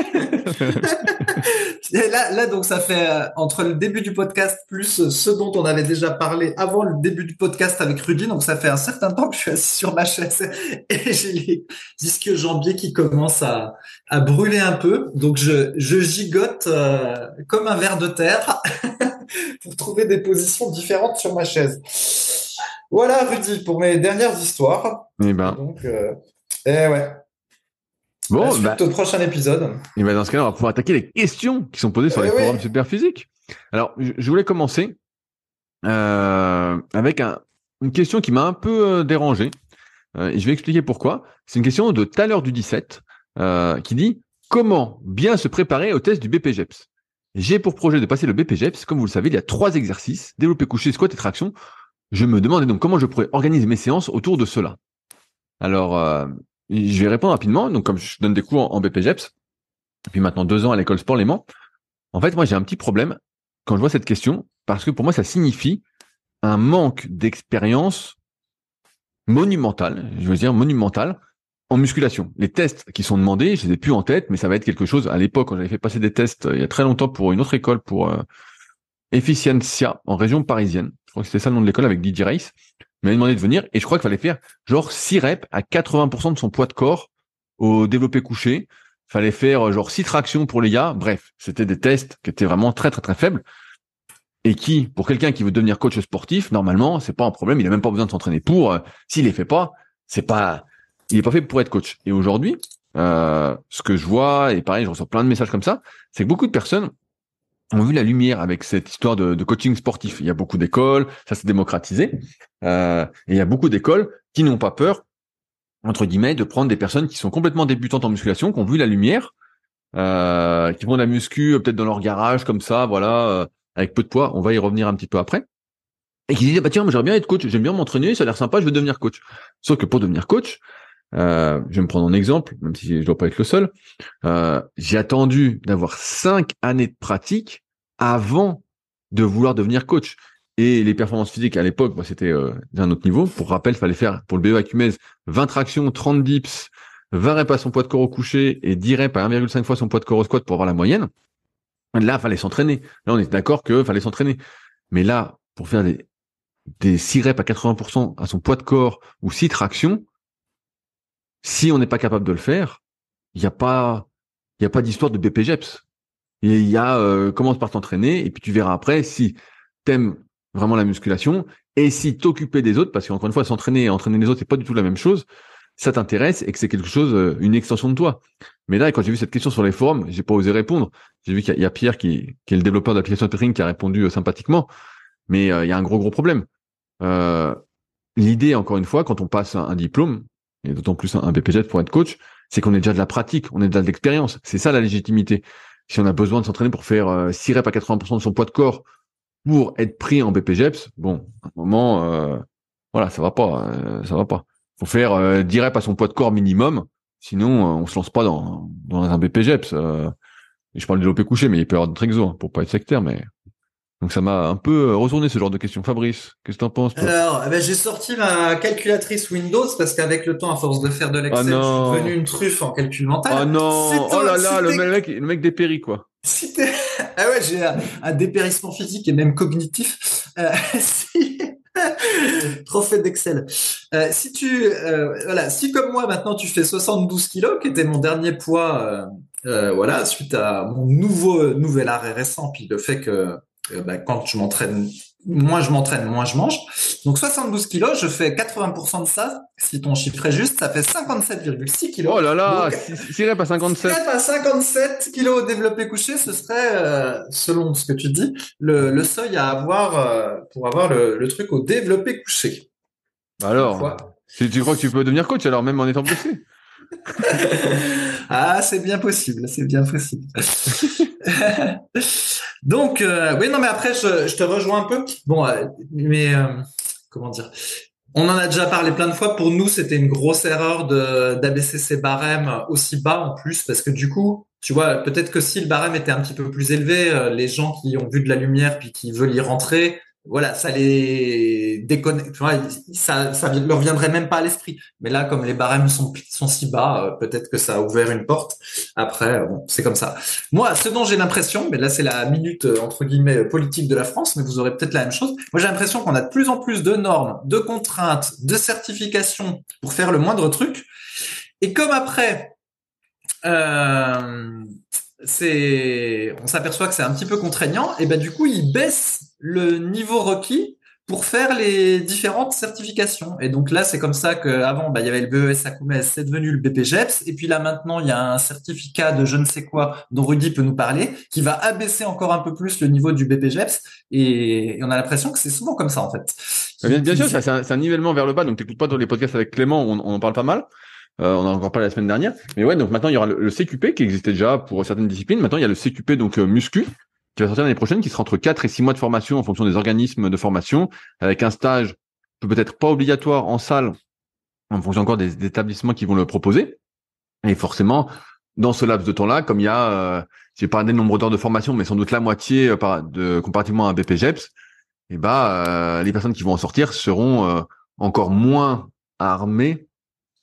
là, là, donc, ça fait euh, entre le début du podcast plus ce dont on avait déjà parlé avant le début du podcast avec Rudy. Donc, ça fait un certain temps que je suis assis sur ma chaise et j'ai les disques jambiers qui commencent à, à brûler un peu. Donc, je, je gigote euh, comme un ver de terre pour trouver des positions différentes sur ma chaise. Voilà, Rudy, pour mes dernières histoires. Eh ben. Donc, euh, eh ouais. Bon, bah, au prochain épisode. Et ben dans ce cas-là, on va pouvoir attaquer les questions qui sont posées sur les forums super physiques. Alors, je voulais commencer euh, avec une question qui m'a un peu euh, dérangé. Euh, et je vais expliquer pourquoi. C'est une question de Thaler du 17 qui dit comment bien se préparer au test du BPGEPS. J'ai pour projet de passer le BPGEPS. Comme vous le savez, il y a trois exercices développer couché, squat et traction. Je me demandais donc comment je pourrais organiser mes séances autour de cela. Alors, je vais répondre rapidement. Donc, comme je donne des cours en BPGEPS, depuis maintenant deux ans à l'école Sport Léman, en fait, moi, j'ai un petit problème quand je vois cette question, parce que pour moi, ça signifie un manque d'expérience monumentale, je veux dire monumentale, en musculation. Les tests qui sont demandés, je les ai plus en tête, mais ça va être quelque chose. À l'époque, quand j'avais fait passer des tests euh, il y a très longtemps pour une autre école, pour euh, Efficiencia, en région parisienne. C'était ça le nom de l'école avec Didier Reis m'a demandé de venir et je crois qu'il fallait faire genre 6 reps à 80% de son poids de corps au développé couché. Fallait faire genre 6 tractions pour les gars. Bref, c'était des tests qui étaient vraiment très très très faibles et qui, pour quelqu'un qui veut devenir coach sportif, normalement, c'est pas un problème. Il a même pas besoin de s'entraîner pour. Euh, s'il les fait pas, c'est pas, il est pas fait pour être coach. Et aujourd'hui, euh, ce que je vois et pareil, je reçois plein de messages comme ça, c'est que beaucoup de personnes ont vu la lumière avec cette histoire de, coaching sportif. Il y a beaucoup d'écoles, ça s'est démocratisé, euh, et il y a beaucoup d'écoles qui n'ont pas peur, entre guillemets, de prendre des personnes qui sont complètement débutantes en musculation, qui ont vu la lumière, euh, qui font de la muscu euh, peut-être dans leur garage comme ça, voilà, avec peu de poids. On va y revenir un petit peu après. Et qui disent bah tiens, j'aimerais bien être coach, j'aime bien m'entraîner, ça a l'air sympa, je veux devenir coach. Sauf que pour devenir coach, euh, je vais me prendre en exemple, même si je dois pas être le seul. Euh, j'ai attendu d'avoir cinq années de pratique avant de vouloir devenir coach. Et les performances physiques à l'époque, c'était euh, d'un autre niveau. Pour rappel, fallait faire pour le BE Acumez 20 tractions, 30 dips, 20 reps à son poids de corps au coucher et 10 reps à 1,5 fois son poids de corps au squat pour avoir la moyenne. Là, fallait s'entraîner. Là, on est d'accord que fallait s'entraîner. Mais là, pour faire des, des 6 reps à 80% à son poids de corps ou 6 tractions, si on n'est pas capable de le faire, il n'y a pas, il y a pas d'histoire de BPGEPS. Il y a, euh, commence par t'entraîner et puis tu verras après si t'aimes vraiment la musculation et si t'occuper des autres, parce qu'encore une fois, s'entraîner et entraîner les autres, c'est pas du tout la même chose, ça t'intéresse et que c'est quelque chose, euh, une extension de toi. Mais là, quand j'ai vu cette question sur les forums, j'ai pas osé répondre. J'ai vu qu'il y, a Pierre qui, qui est le développeur de qui a répondu euh, sympathiquement, mais il y a un gros gros problème. L'idée, encore une fois, quand on passe un diplôme, et d'autant plus un, BPJ pour être coach, c'est qu'on est déjà de la pratique, on est déjà de l'expérience. C'est ça la légitimité. Si on a besoin de s'entraîner pour faire euh, 6 reps à 80% de son poids de corps pour être pris en BPJEPS, bon, à un moment, euh, voilà, ça va pas, euh, ça va pas. Faut faire euh, 10 reps à son poids de corps minimum, sinon euh, on se lance pas dans, un BPJEPS. Euh, je parle de développé couché, mais il peut y avoir d'autres exos, hein, pour pas être sectaire, mais donc ça m'a un peu euh, retourné ce genre de questions. Fabrice, qu'est-ce que t'en penses toi? Alors, eh ben, j'ai sorti ma calculatrice Windows parce qu'avec le temps, à force de faire de l'Excel, Ah je non. suis devenu une truffe en calcul mental. Oh non Oh là là, le mec, le mec dépérit quoi. Si t'es- ah ouais, j'ai un, un dépérissement physique et même cognitif. Euh, si... Trop fait d'Excel. Euh, si tu, euh, voilà, si comme moi maintenant tu fais 72 kilos, qui était mon dernier poids, voilà, suite à mon nouveau nouvel arrêt récent, puis le fait que bah, quand je m'entraîne, moins je m'entraîne, moins je mange. Donc 72 kilos, je fais 80% de ça. Si ton chiffre est juste, ça fait 57,6 kilos. Oh là là, Donc, 6 reps à 57. 7 à 57 kilos au développé couché, ce serait, euh, selon ce que tu dis, le, le seuil à avoir euh, pour avoir le, le truc au développé couché. Alors, tu crois que tu peux devenir coach alors même en étant blessé ah, c'est bien possible, c'est bien possible. Donc, euh, oui, non, mais après, je, te rejoins un peu. Bon, euh, mais euh, comment dire? On en a déjà parlé plein de fois. Pour nous, c'était une grosse erreur d'abaisser ces barèmes aussi bas en plus, parce que du coup, tu vois, peut-être que si le barème était un petit peu plus élevé, euh, les gens qui ont vu de la lumière puis qui veulent y rentrer, voilà, ça les déconnecte. Ça, ça leur viendrait même pas à l'esprit. Mais là, comme les barèmes sont, si bas, euh, peut-être que ça a ouvert une porte. Après, euh, c'est comme ça. Moi, ce dont j'ai l'impression, mais là, c'est la minute euh, entre guillemets politique de la France, mais vous aurez peut-être la même chose. Moi, j'ai l'impression qu'on a de plus en plus de normes, de contraintes, de certifications pour faire le moindre truc. Et comme après, on s'aperçoit que c'est un petit peu contraignant, et ben du coup, ils baissent le niveau requis pour faire les différentes certifications. Et donc là, c'est comme ça qu'avant, bah, il y avait le BES c'est devenu le BPGEPS. Et puis là, maintenant, il y a un certificat de je ne sais quoi dont Rudy peut nous parler, qui va abaisser encore un peu plus le niveau du BPGEPS. Et, et on a l'impression que c'est souvent comme ça, en fait. Bah, Bien, bien sûr, c'est un, nivellement vers le bas. Donc, t'écoutes pas dans les podcasts avec Clément, on, on en parle pas mal. Euh, on en a encore parlé la semaine dernière. Mais ouais, donc maintenant, il y aura le, le CQP qui existait déjà pour certaines disciplines. Maintenant, il y a le CQP, donc euh, muscu, qui va sortir l'année prochaine, qui sera entre 4 et 6 mois de formation en fonction des organismes de formation, avec un stage peut-être pas obligatoire en salle, en fonction encore des, établissements qui vont le proposer. Et forcément, dans ce laps de temps-là, comme il y a, euh, j'ai pas le nombre d'heures de formation, mais sans doute la moitié euh, par, de, comparativement à BPGEPS, et bah, euh, les personnes qui vont en sortir seront euh, encore moins armées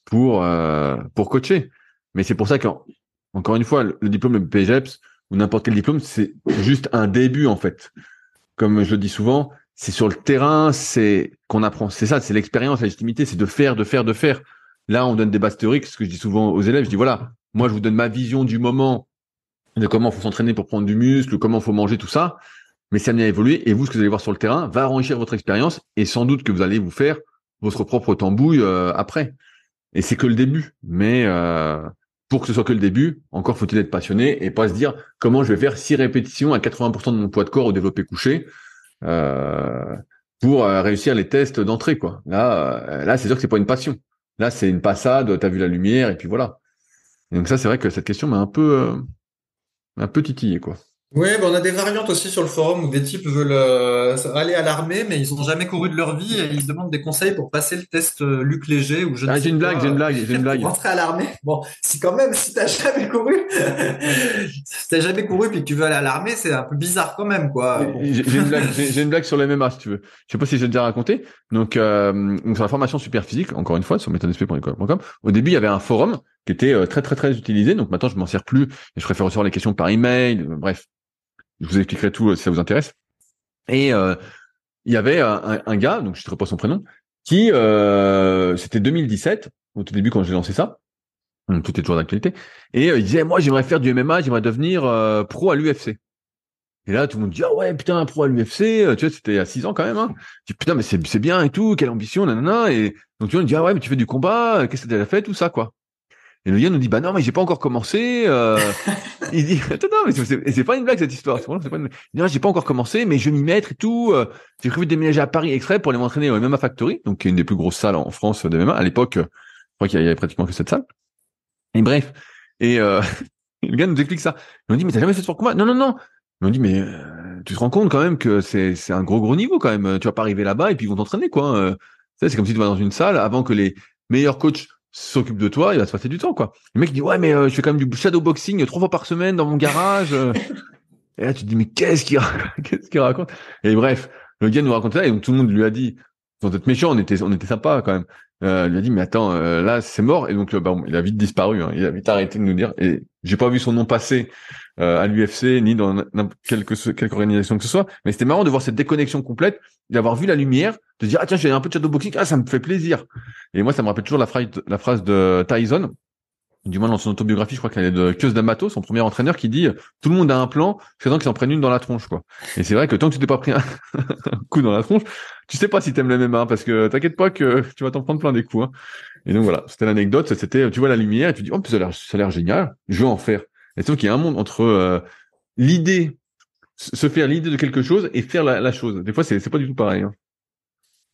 pour euh, pour coacher. Mais c'est pour ça qu'encore une fois, le, le diplôme de BPGEPS n'importe quel diplôme, c'est juste un début en fait. Comme je le dis souvent, c'est sur le terrain, c'est qu'on apprend. C'est ça, c'est l'expérience, la légitimité, c'est de faire, de faire, de faire. Là, on donne des bases théoriques. Ce que je dis souvent aux élèves, je dis voilà, moi, je vous donne ma vision du moment de comment faut s'entraîner pour prendre du muscle, comment faut manger, tout ça. Mais c'est amené à évoluer. Et vous, ce que vous allez voir sur le terrain, va enrichir votre expérience et sans doute que vous allez vous faire votre propre tambouille euh, après. Et c'est que le début. Mais euh, pour que ce soit que le début, encore faut-il être passionné et pas se dire comment je vais faire six répétitions à 80% de mon poids de corps au développé couché euh, pour euh, réussir les tests d'entrée. quoi. Là, euh, là, c'est sûr que c'est pas une passion. Là, c'est une passade. T'as vu la lumière et puis voilà. Donc ça, c'est vrai que cette question m'a un peu, un titillé. Oui, ben on a des variantes aussi sur le forum où des types veulent euh, aller à l'armée, mais ils ont jamais couru de leur vie et ils demandent des conseils pour passer le test euh, Luc Léger ou je ne Ah, sais j'ai une blague, j'ai une euh, blague, j'ai une blague. pour rentrer à l'armée. Bon, si quand même, si t'as jamais couru, si t'as jamais couru puis que tu veux aller à l'armée, c'est un peu bizarre quand même, quoi. Bon. J'ai une blague, j'ai une blague sur le MMA si tu veux. Je sais pas si j'ai déjà raconté. Donc, euh, donc sur la formation super physique, encore une fois, sur méthodesp.com, au début il y avait un forum qui était euh, très très très utilisé. Donc maintenant je m'en sers plus et je préfère recevoir les questions par email. euh, bref, je vous expliquerai tout euh, si ça vous intéresse. Et euh, il y avait un, gars, donc je ne sais pas son prénom, qui euh, c'était 2017 au tout début quand j'ai lancé ça. Tout est toujours d'actualité. Et il disait moi j'aimerais faire du MMA, j'aimerais devenir pro à l'UFC. Et là, tout le monde dit, ah ouais, putain, pro à l'UFC, tu vois, c'était il y a six ans quand même, hein. Je dis, putain, mais c'est, bien et tout, quelle ambition, nanana. Et donc, tu vois, on dit, ah ouais, mais tu fais du combat, qu'est-ce que t'as fait, tout ça, quoi. Et le gars nous dit, bah non, mais j'ai pas encore commencé, euh... il dit, attends, non, mais c'est, pas une blague, cette histoire. C'est vraiment- pas une... Il dit, non, j'ai pas encore commencé, mais je vais m'y mettre et tout. euh, J'ai prévu de déménager à Paris exprès pour aller m'entraîner au MMA Factory, donc qui est une des plus grosses salles en France de MMA. À l'époque, euh, je crois qu'il y avait pratiquement que cette salle. Et bref. Et, euh, le gars nous explique ça. Il nous dit, mais t'as jamais fait de sport combat? Non, non, non. Ils m'ont dit, mais euh, tu te rends compte quand même que c'est c'est un gros gros niveau quand même. Tu vas pas arriver là-bas et puis ils vont t'entraîner quoi. C'est comme si tu vas dans une salle avant que les meilleurs coachs s'occupent de toi, il va se passer du temps quoi. Le mec il dit ouais mais euh, je fais quand même du shadow boxing trois fois par semaine dans mon garage. euh. et là tu te dis mais qu'est-ce qu'il raconte? Qu'est-ce qu'il raconte? Et bref, le gars nous raconte ça et donc tout le monde lui a dit sans être méchant, on était on était sympa quand même. Euh, il lui a dit mais attends euh, là c'est mort et donc euh, bah, bon, il a vite disparu. hein. Il a vite arrêté de nous dire et j'ai pas vu son nom passer euh, à l'UFC ni dans quelque quelque organisation que ce soit. Mais c'était marrant de voir cette déconnexion complète, d'avoir vu la lumière, de dire ah tiens j'ai un peu de shadowboxing, ah ça me fait plaisir. Et moi ça me rappelle toujours la phrase la phrase de Tyson, du moins dans son autobiographie, je crois qu'elle est de Kios D'Amato, son premier entraîneur, qui dit tout le monde a un plan, c'est tant qu'ils s'en prennent une dans la tronche quoi. Et c'est vrai que tant que tu t'es pas pris un coup dans la tronche, tu sais pas si t'aimes le MMA parce que t'inquiète pas que tu vas t'en prendre plein des coups. hein. Et donc voilà, c'était l'anecdote, c'était tu vois la lumière et tu dis oh ça a l'air génial, je vais en faire. Et donc il y a un monde entre euh, l'idée, se faire l'idée de quelque chose et faire la, chose. Des fois c'est c'est pas du tout pareil. hein.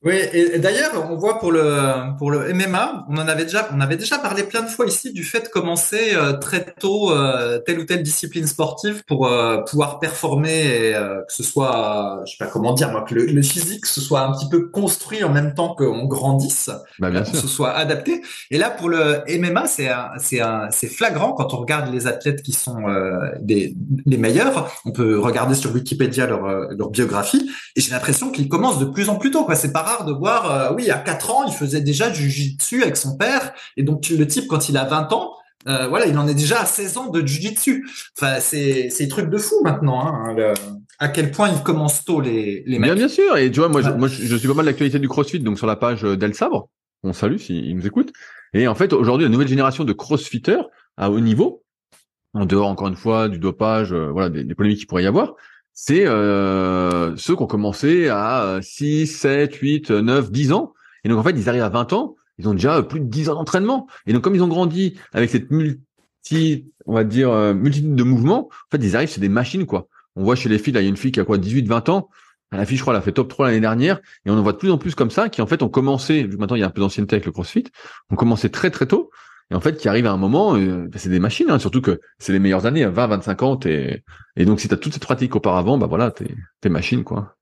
Oui, et et d'ailleurs, on voit pour le pour le MMA, on en avait déjà on avait déjà parlé plein de fois ici du fait de commencer euh, très tôt euh, telle ou telle discipline sportive pour euh, pouvoir performer et euh, que ce soit euh, je sais pas comment dire moi que le, le physique ce soit un petit peu construit en même temps qu'on grandisse, Bah bien que sûr. ce soit adapté. Et là pour le MMA, c'est c'est c'est flagrant quand on regarde les athlètes qui sont euh, des les meilleurs. On peut regarder sur Wikipédia leur euh, leur biographie et j'ai l'impression qu'il commence de plus en plus tôt. quoi. C'est pas rare de voir, euh, oui, à 4 ans, il faisait déjà du jiu-jitsu avec son père. Et donc, le type, quand il a 20 ans, euh, voilà, il en est déjà à 16 ans de jiu-jitsu. Enfin, c'est c'est des trucs de fou maintenant. Hein, le- à quel point ils commencent tôt, les, les Bien mecs. bien sûr. Et tu vois moi je, moi je, suis pas mal l'actualité du CrossFit donc sur la page euh, d'El Sabre. On salue s'il nous écoute. Et en fait aujourd'hui la nouvelle génération de CrossFitters à haut niveau, en dehors encore une fois du dopage, euh, voilà des, des polémiques qu'il pourrait y avoir, c'est euh, ceux qui ont commencé à euh, 6, 7, 8, 9, 10 ans. Et donc en fait ils arrivent à 20 ans, ils ont déjà euh, plus de 10 ans d'entraînement. Et donc comme ils ont grandi avec cette multi, on va dire euh, multitude de mouvements, en fait ils arrivent c'est des machines quoi. On voit chez les filles là il y a une fille qui a quoi 18, 20 ans. La fille, je crois, elle a fait top 3 l'année dernière, et on en voit de plus en plus comme ça, qui en fait ont commencé, maintenant il y a un peu d'ancienneté avec le CrossFit, ont commencé très très tôt, et en fait qui arrivent à un moment, euh, bah, c'est des machines, hein, surtout que c'est les meilleures années, 20, 25 ans, et donc si tu as toute cette pratique auparavant, bah voilà, t'es, machine, quoi.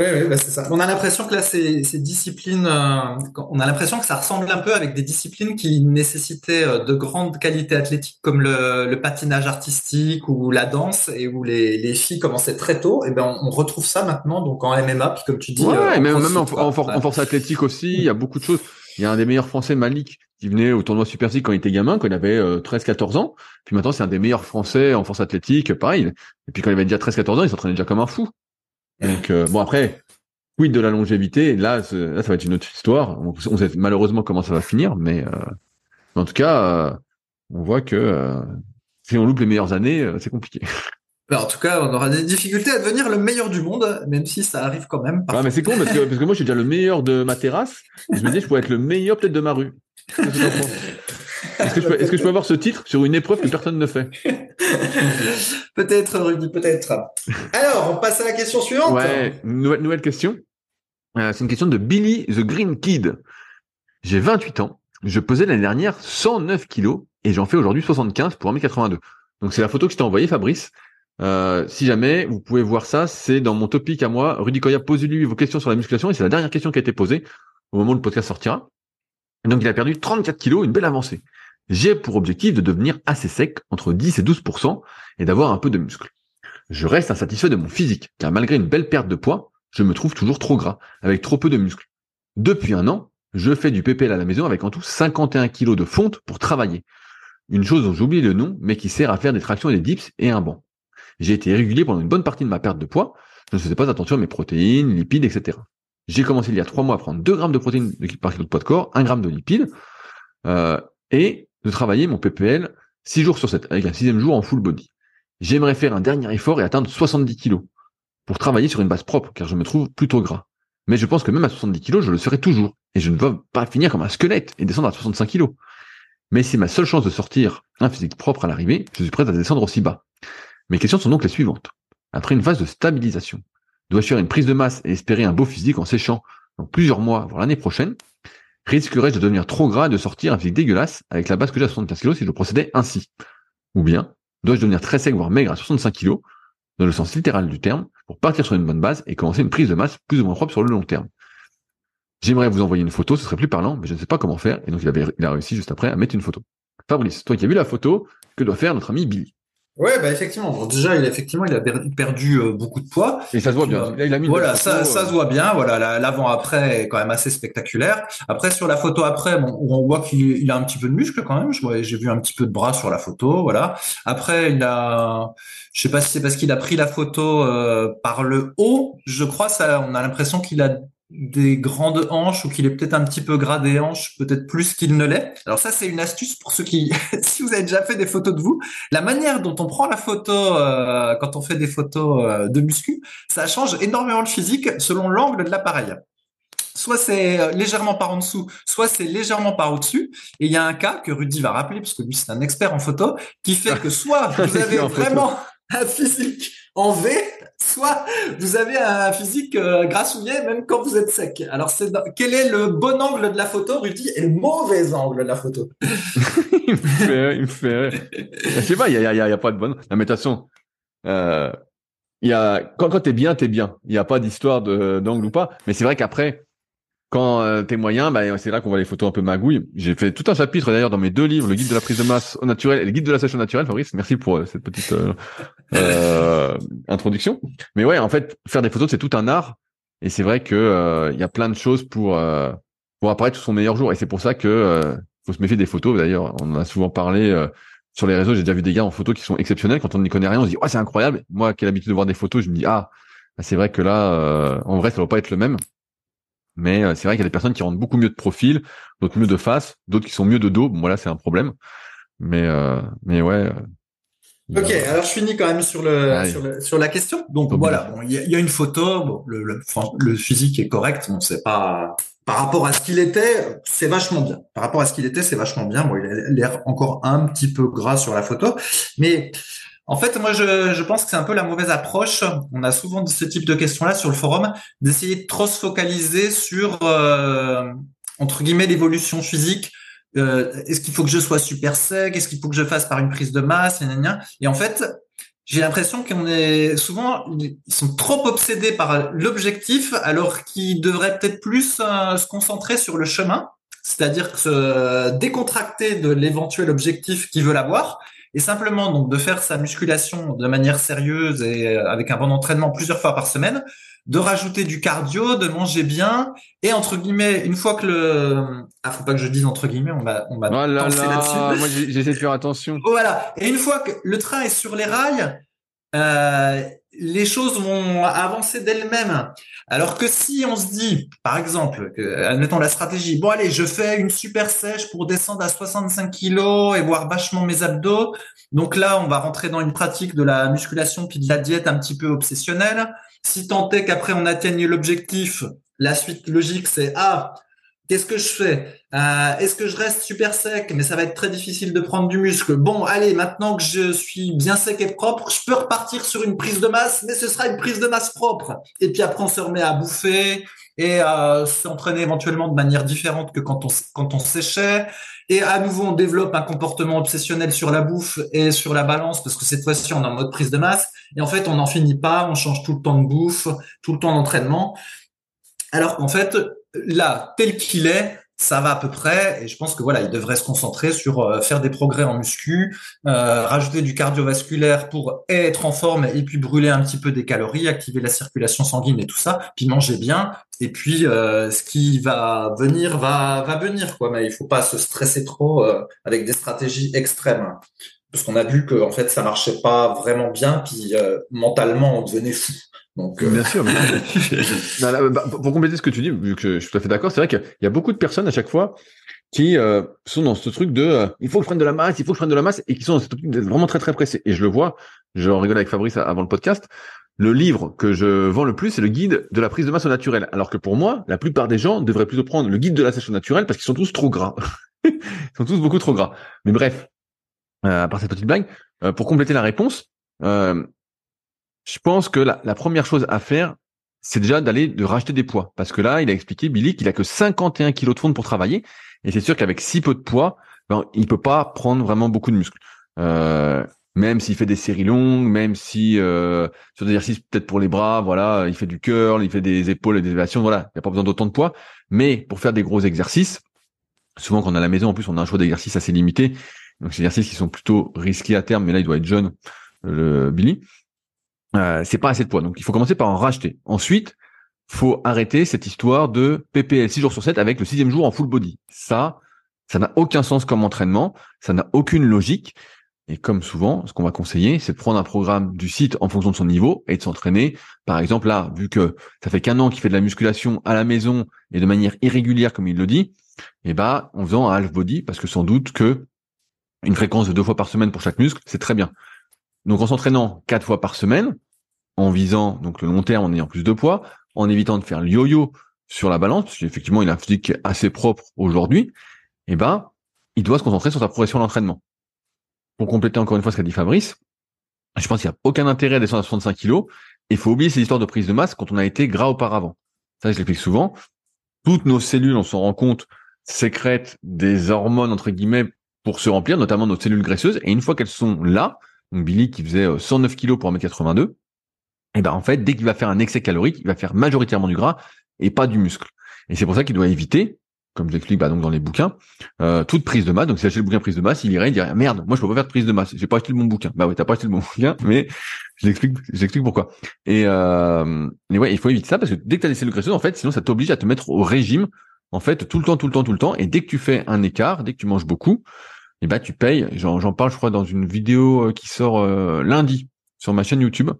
Oui, oui, bah c'est ça. On a l'impression que là, ces, ces disciplines, euh, on a l'impression que ça ressemble un peu avec des disciplines qui nécessitaient euh, de grandes qualités athlétiques comme le, le patinage artistique ou la danse et où les, les filles commençaient très tôt. Et ben, on, on retrouve ça maintenant donc en MMA, puis comme tu dis. Ouais, euh, et même, CrossFit, même en, quoi. en for- Ouais. en force athlétique aussi, il y a beaucoup de choses. Il y a un des meilleurs français, Malik, qui venait au tournoi Super Physique quand il était gamin, quand il avait 13-14 ans. Puis maintenant, c'est un des meilleurs français en force athlétique, pareil. Et puis quand il avait déjà 13-14 ans, il s'entraînait déjà comme un fou. Donc, euh, bon, après, quid de la longévité, là, là, ça va être une autre histoire. On, on sait malheureusement comment ça va finir, mais, euh, en tout cas, euh, on voit que euh, si on loupe les meilleures années, euh, c'est compliqué. Alors, en tout cas, on aura des difficultés à devenir le meilleur du monde, même si ça arrive quand même. Mais c'est con parce que, parce que moi, je suis déjà le meilleur de ma terrasse. Et je me dis, je pourrais être le meilleur peut-être de ma rue. Est-ce que, je peux, est-ce que je peux avoir ce titre sur une épreuve que personne ne fait? Peut-être, Rudy, peut-être. Alors, on passe à la question suivante. Ouais, nouvelle, nouvelle question. Euh, c'est une question de Billy the Green Kid. J'ai 28 ans. Je pesais l'année dernière 109 kilos et j'en fais aujourd'hui 75 pour 1m82. Donc c'est la photo que je t'ai envoyée, Fabrice. Euh, si jamais, vous pouvez voir ça, c'est dans mon topic à moi. Rudy Koya, posez-lui vos questions sur la musculation et c'est la dernière question qui a été posée au moment où le podcast sortira. donc, il a perdu 34 kilos, une belle avancée. J'ai pour objectif de devenir assez sec, entre 10 et 12% et d'avoir un peu de muscle. Je reste insatisfait de mon physique, car malgré une belle perte de poids, je me trouve toujours trop gras, avec trop peu de muscles. Depuis un an, je fais du PPL à la maison avec en tout 51 kilos de fonte pour travailler. Une chose dont j'oublie le nom, mais qui sert à faire des tractions et des dips et un banc. J'ai été régulier pendant une bonne partie de ma perte de poids. Je ne faisais pas attention à mes protéines, lipides, etc. J'ai commencé il y a trois mois à prendre 2 grammes de protéines par kilo de poids de corps, 1 gramme de lipides, euh, et de travailler mon PPL 6 jours sur 7, avec un sixième jour en full body. J'aimerais faire un dernier effort et atteindre 70 kilos pour travailler sur une base propre, car je me trouve plutôt gras. Mais je pense que même à 70 kilos, je le serai toujours. Et je ne veux pas finir comme un squelette et descendre à 65 kilos. Mais c'est ma seule chance de sortir un physique propre à l'arrivée, je suis prêt à descendre aussi bas. Mes questions sont donc les suivantes. Après une phase de stabilisation, dois-je faire une prise de masse et espérer un beau physique en séchant dans plusieurs mois, voire l'année prochaine? Risquerais-je de devenir trop gras et de sortir un physique dégueulasse avec la base que j'ai à 75 kg si je procédais ainsi? Ou bien, dois-je devenir très sec, voire maigre à 65 kg, dans le sens littéral du terme, pour partir sur une bonne base et commencer une prise de masse plus ou moins propre sur le long terme? J'aimerais vous envoyer une photo, ce serait plus parlant, mais je ne sais pas comment faire, et donc il, avait, il a réussi juste après à mettre une photo. Fabrice, toi qui as vu la photo, que doit faire notre ami Billy? Ouais, bah effectivement. déjà, il effectivement, il a perdu euh, beaucoup de poids. Et ça se voit bien. il a mis voilà, ça, ça se voit bien. Voilà, l'avant-après est quand même assez spectaculaire. Après, sur la photo après, bon, on voit qu'il a un petit peu de muscle quand même. J'ai vu un petit peu de bras sur la photo. Voilà. Après, il a, je sais pas si c'est parce qu'il a pris la photo euh, par le haut. Je crois ça. On a l'impression qu'il a des grandes hanches ou qu'il est peut-être un petit peu gras des hanches, peut-être plus qu'il ne l'est. Alors ça, c'est une astuce pour ceux qui, si vous avez déjà fait des photos de vous, la manière dont on prend la photo euh, quand on fait des photos euh, de muscu, ça change énormément le physique selon l'angle de l'appareil. Soit c'est euh, légèrement par en dessous, soit c'est légèrement par au-dessus. Et il y a un cas que Rudy va rappeler, parce que lui c'est un expert en photo, qui fait que soit vous avez vraiment un physique en V, soit vous avez un physique euh, grassouillet même quand vous êtes sec. Alors, c'est quel est le bon angle de la photo, Rudy, et le mauvais angle de la photo? Il me fait, il me fait. Sais pas, il y a, a, a, pas de bonne. La méditation. Euh, il y a quand, quand t'es bien, t'es bien. Il n'y a pas d'histoire d'angle ou pas. Mais c'est vrai qu'après, quand euh, t'es moyen, bah, c'est là qu'on voit les photos un peu magouilles. J'ai fait tout un chapitre d'ailleurs dans mes deux livres, le guide de la prise de masse au naturel et le guide de la sèche au naturel. Fabrice, merci pour euh, cette petite euh, euh, introduction. Mais ouais, en fait, faire des photos, c'est tout un art. Et c'est vrai que il y a plein de choses pour pour apparaître sous son meilleur jour. Et c'est pour ça que faut se méfier des photos. D'ailleurs, on en a souvent parlé sur les réseaux. J'ai déjà vu des gars en photo qui sont exceptionnels. Quand on n'y connaît rien, on se dit, ouais, c'est incroyable. Moi, qui ai l'habitude de voir des photos, je me dis, ah, c'est vrai que là, en vrai, ça va pas être le même. Mais euh, c'est vrai qu'il y a des personnes qui rendent beaucoup mieux de profil, d'autres mieux de face, d'autres qui sont mieux de dos. Bon, voilà, c'est un problème. Mais, euh, mais ouais. Euh, ok, alors je finis quand même sur le, sur, le sur, la question. Donc voilà, il y, a une photo, bon, le, le, le, physique est correct, on sait pas par rapport à ce qu'il était, c'est vachement bien. Par rapport à ce qu'il était, c'est vachement bien. Bon, il a l'air encore un petit peu gras sur la photo, mais en fait, moi, je, pense que c'est un peu la mauvaise approche. On a souvent ce type de questions-là sur le forum, d'essayer de trop se focaliser sur, euh, entre guillemets, l'évolution physique. Euh, est-ce qu'il faut que je sois super sec? Est-ce qu'il faut que je fasse par une prise de masse? Et en fait, j'ai l'impression qu'on est souvent, ils sont trop obsédés par l'objectif, alors qu'ils devraient peut-être plus euh, se concentrer sur le chemin, c'est-à-dire se décontracter de l'éventuel objectif qu'ils veulent avoir et simplement donc de faire sa musculation de manière sérieuse et euh, avec un bon entraînement plusieurs fois par semaine, de rajouter du cardio, de manger bien et entre guillemets une fois que le ah faut pas que je dise entre guillemets on va on va oh là-dessus. Moi j'essaie de faire attention. Voilà et une fois que le train est sur les rails, euh, les choses vont avancer d'elles-mêmes. Alors que si on se dit, par exemple, que, admettons la stratégie, bon allez, je fais une super sèche pour descendre à 65 kilos et voir vachement mes abdos. Donc là, on va rentrer dans une pratique de la musculation puis de la diète un petit peu obsessionnelle. Si tant est qu'après on atteigne l'objectif, la suite logique c'est ah Qu'est-ce que je fais? Euh, Est-ce que je reste super sec, mais ça va être très difficile de prendre du muscle Bon, allez, maintenant que je suis bien sec et propre, je peux repartir sur une prise de masse, mais ce sera une prise de masse propre. Et puis après, on se remet à bouffer et à s'entraîner éventuellement de manière différente que quand on quand on séchait. Et à nouveau, on développe un comportement obsessionnel sur la bouffe et sur la balance, parce que cette fois-ci, on est en mode prise de masse. Et en fait, on n'en finit pas, on change tout le temps de bouffe, tout le temps d'entraînement. Alors qu'en fait, là, tel qu'il est, ça va à peu près. Et je pense que voilà, il devrait se concentrer sur euh, faire des progrès en muscu, euh, rajouter du cardiovasculaire pour être en forme et puis brûler un petit peu des calories, activer la circulation sanguine et tout ça, puis manger bien. Et puis euh, ce qui va venir va va venir quoi. Mais il faut pas se stresser trop avec des stratégies extrêmes. Parce qu'on a vu que en fait ça marchait pas vraiment bien, puis mentalement on devenait fou. Donc, euh, Bien sûr. Bah, pour compléter ce que tu dis, vu que je suis tout à fait d'accord, c'est vrai qu'il y a beaucoup de personnes à chaque fois qui euh, sont dans ce truc de euh, il faut que je prenne de la masse, il faut que je prenne de la masse, et qui sont dans ce truc vraiment très très pressés. Et je le vois, je rigole avec Fabrice avant le podcast. Le livre que je vends le plus, c'est le guide de la prise de masse au naturel. Alors que pour moi, la plupart des gens devraient plutôt prendre le guide de la sèche au naturel parce qu'ils sont tous trop gras. Ils sont tous beaucoup trop gras. Mais bref, à part cette petite blague, pour compléter la réponse, je pense que la, première chose à faire, c'est déjà d'aller de racheter des poids. Parce que là, il a expliqué, Billy, qu'il a que 51 kilos de fonte pour travailler. Et c'est sûr qu'avec si peu de poids, ben, il peut pas prendre vraiment beaucoup de muscles. Euh, même s'il fait des séries longues, même si euh, sur des exercices peut-être pour les bras, voilà, il fait du curl, il fait des épaules et des élévations, voilà, il n'y a pas besoin d'autant de poids. Mais pour faire des gros exercices, souvent quand on est à la maison, en plus, on a un choix d'exercices assez limité. Donc, c'est des exercices qui sont plutôt risqués à terme, mais là, il doit être jeune, le Billy. Euh, c'est pas assez de poids. Donc il faut commencer par en racheter. Ensuite, faut arrêter cette histoire de PPL 6 jours sur 7 avec le sixième jour en full body. Ça, ça n'a aucun sens comme entraînement, ça n'a aucune logique. Et comme souvent, ce qu'on va conseiller, c'est de prendre un programme du site en fonction de son niveau et de s'entraîner. Par exemple, là, vu que ça fait qu'un an qu'il fait de la musculation à la maison et de manière irrégulière, comme il le dit, eh ben, en faisant un half body, parce que sans doute que une fréquence de deux fois par semaine pour chaque muscle, c'est très bien. Donc en s'entraînant quatre fois par semaine, en visant donc le long terme en ayant plus de poids, en évitant de faire le yo-yo sur la balance, parce qu'effectivement il a un physique assez propre aujourd'hui, eh ben il doit se concentrer sur sa progression d'entraînement. Pour compléter encore une fois ce qu'a dit Fabrice, je pense qu'il n'y a aucun intérêt à descendre à 65 kilos. Il faut oublier ces histoires de prise de masse quand on a été gras auparavant. Ça, je l'explique souvent. Toutes nos cellules, on s'en rend compte, sécrètent des hormones, entre guillemets, pour se remplir, notamment nos cellules graisseuses. Et une fois qu'elles sont là, donc Billy qui faisait 109 euh, kilos pour 1m82, et ben en fait, dès qu'il va faire un excès calorique, il va faire majoritairement du gras et pas du muscle. Et c'est pour ça qu'il doit éviter, comme j'explique bah, donc dans les bouquins, euh, toute prise de masse. Donc s'il achète le bouquin prise de masse, il irait, il dirait merde, moi je peux pas faire de prise de masse, j'ai pas acheté le bon bouquin. Bah ouais, t'as pas acheté le bon bouquin, mais je l'explique, j'explique pourquoi. Et, euh, et ouais, il faut éviter ça parce que dès que t'as des cellules graisseuses, en fait, sinon ça t'oblige à te mettre au régime, en fait, tout le temps, tout le temps, tout le temps. Et dès que tu fais un écart, dès que tu manges beaucoup, et bah tu payes. J'en parle, je crois, dans une vidéo euh, qui sort euh, lundi sur ma chaîne YouTube.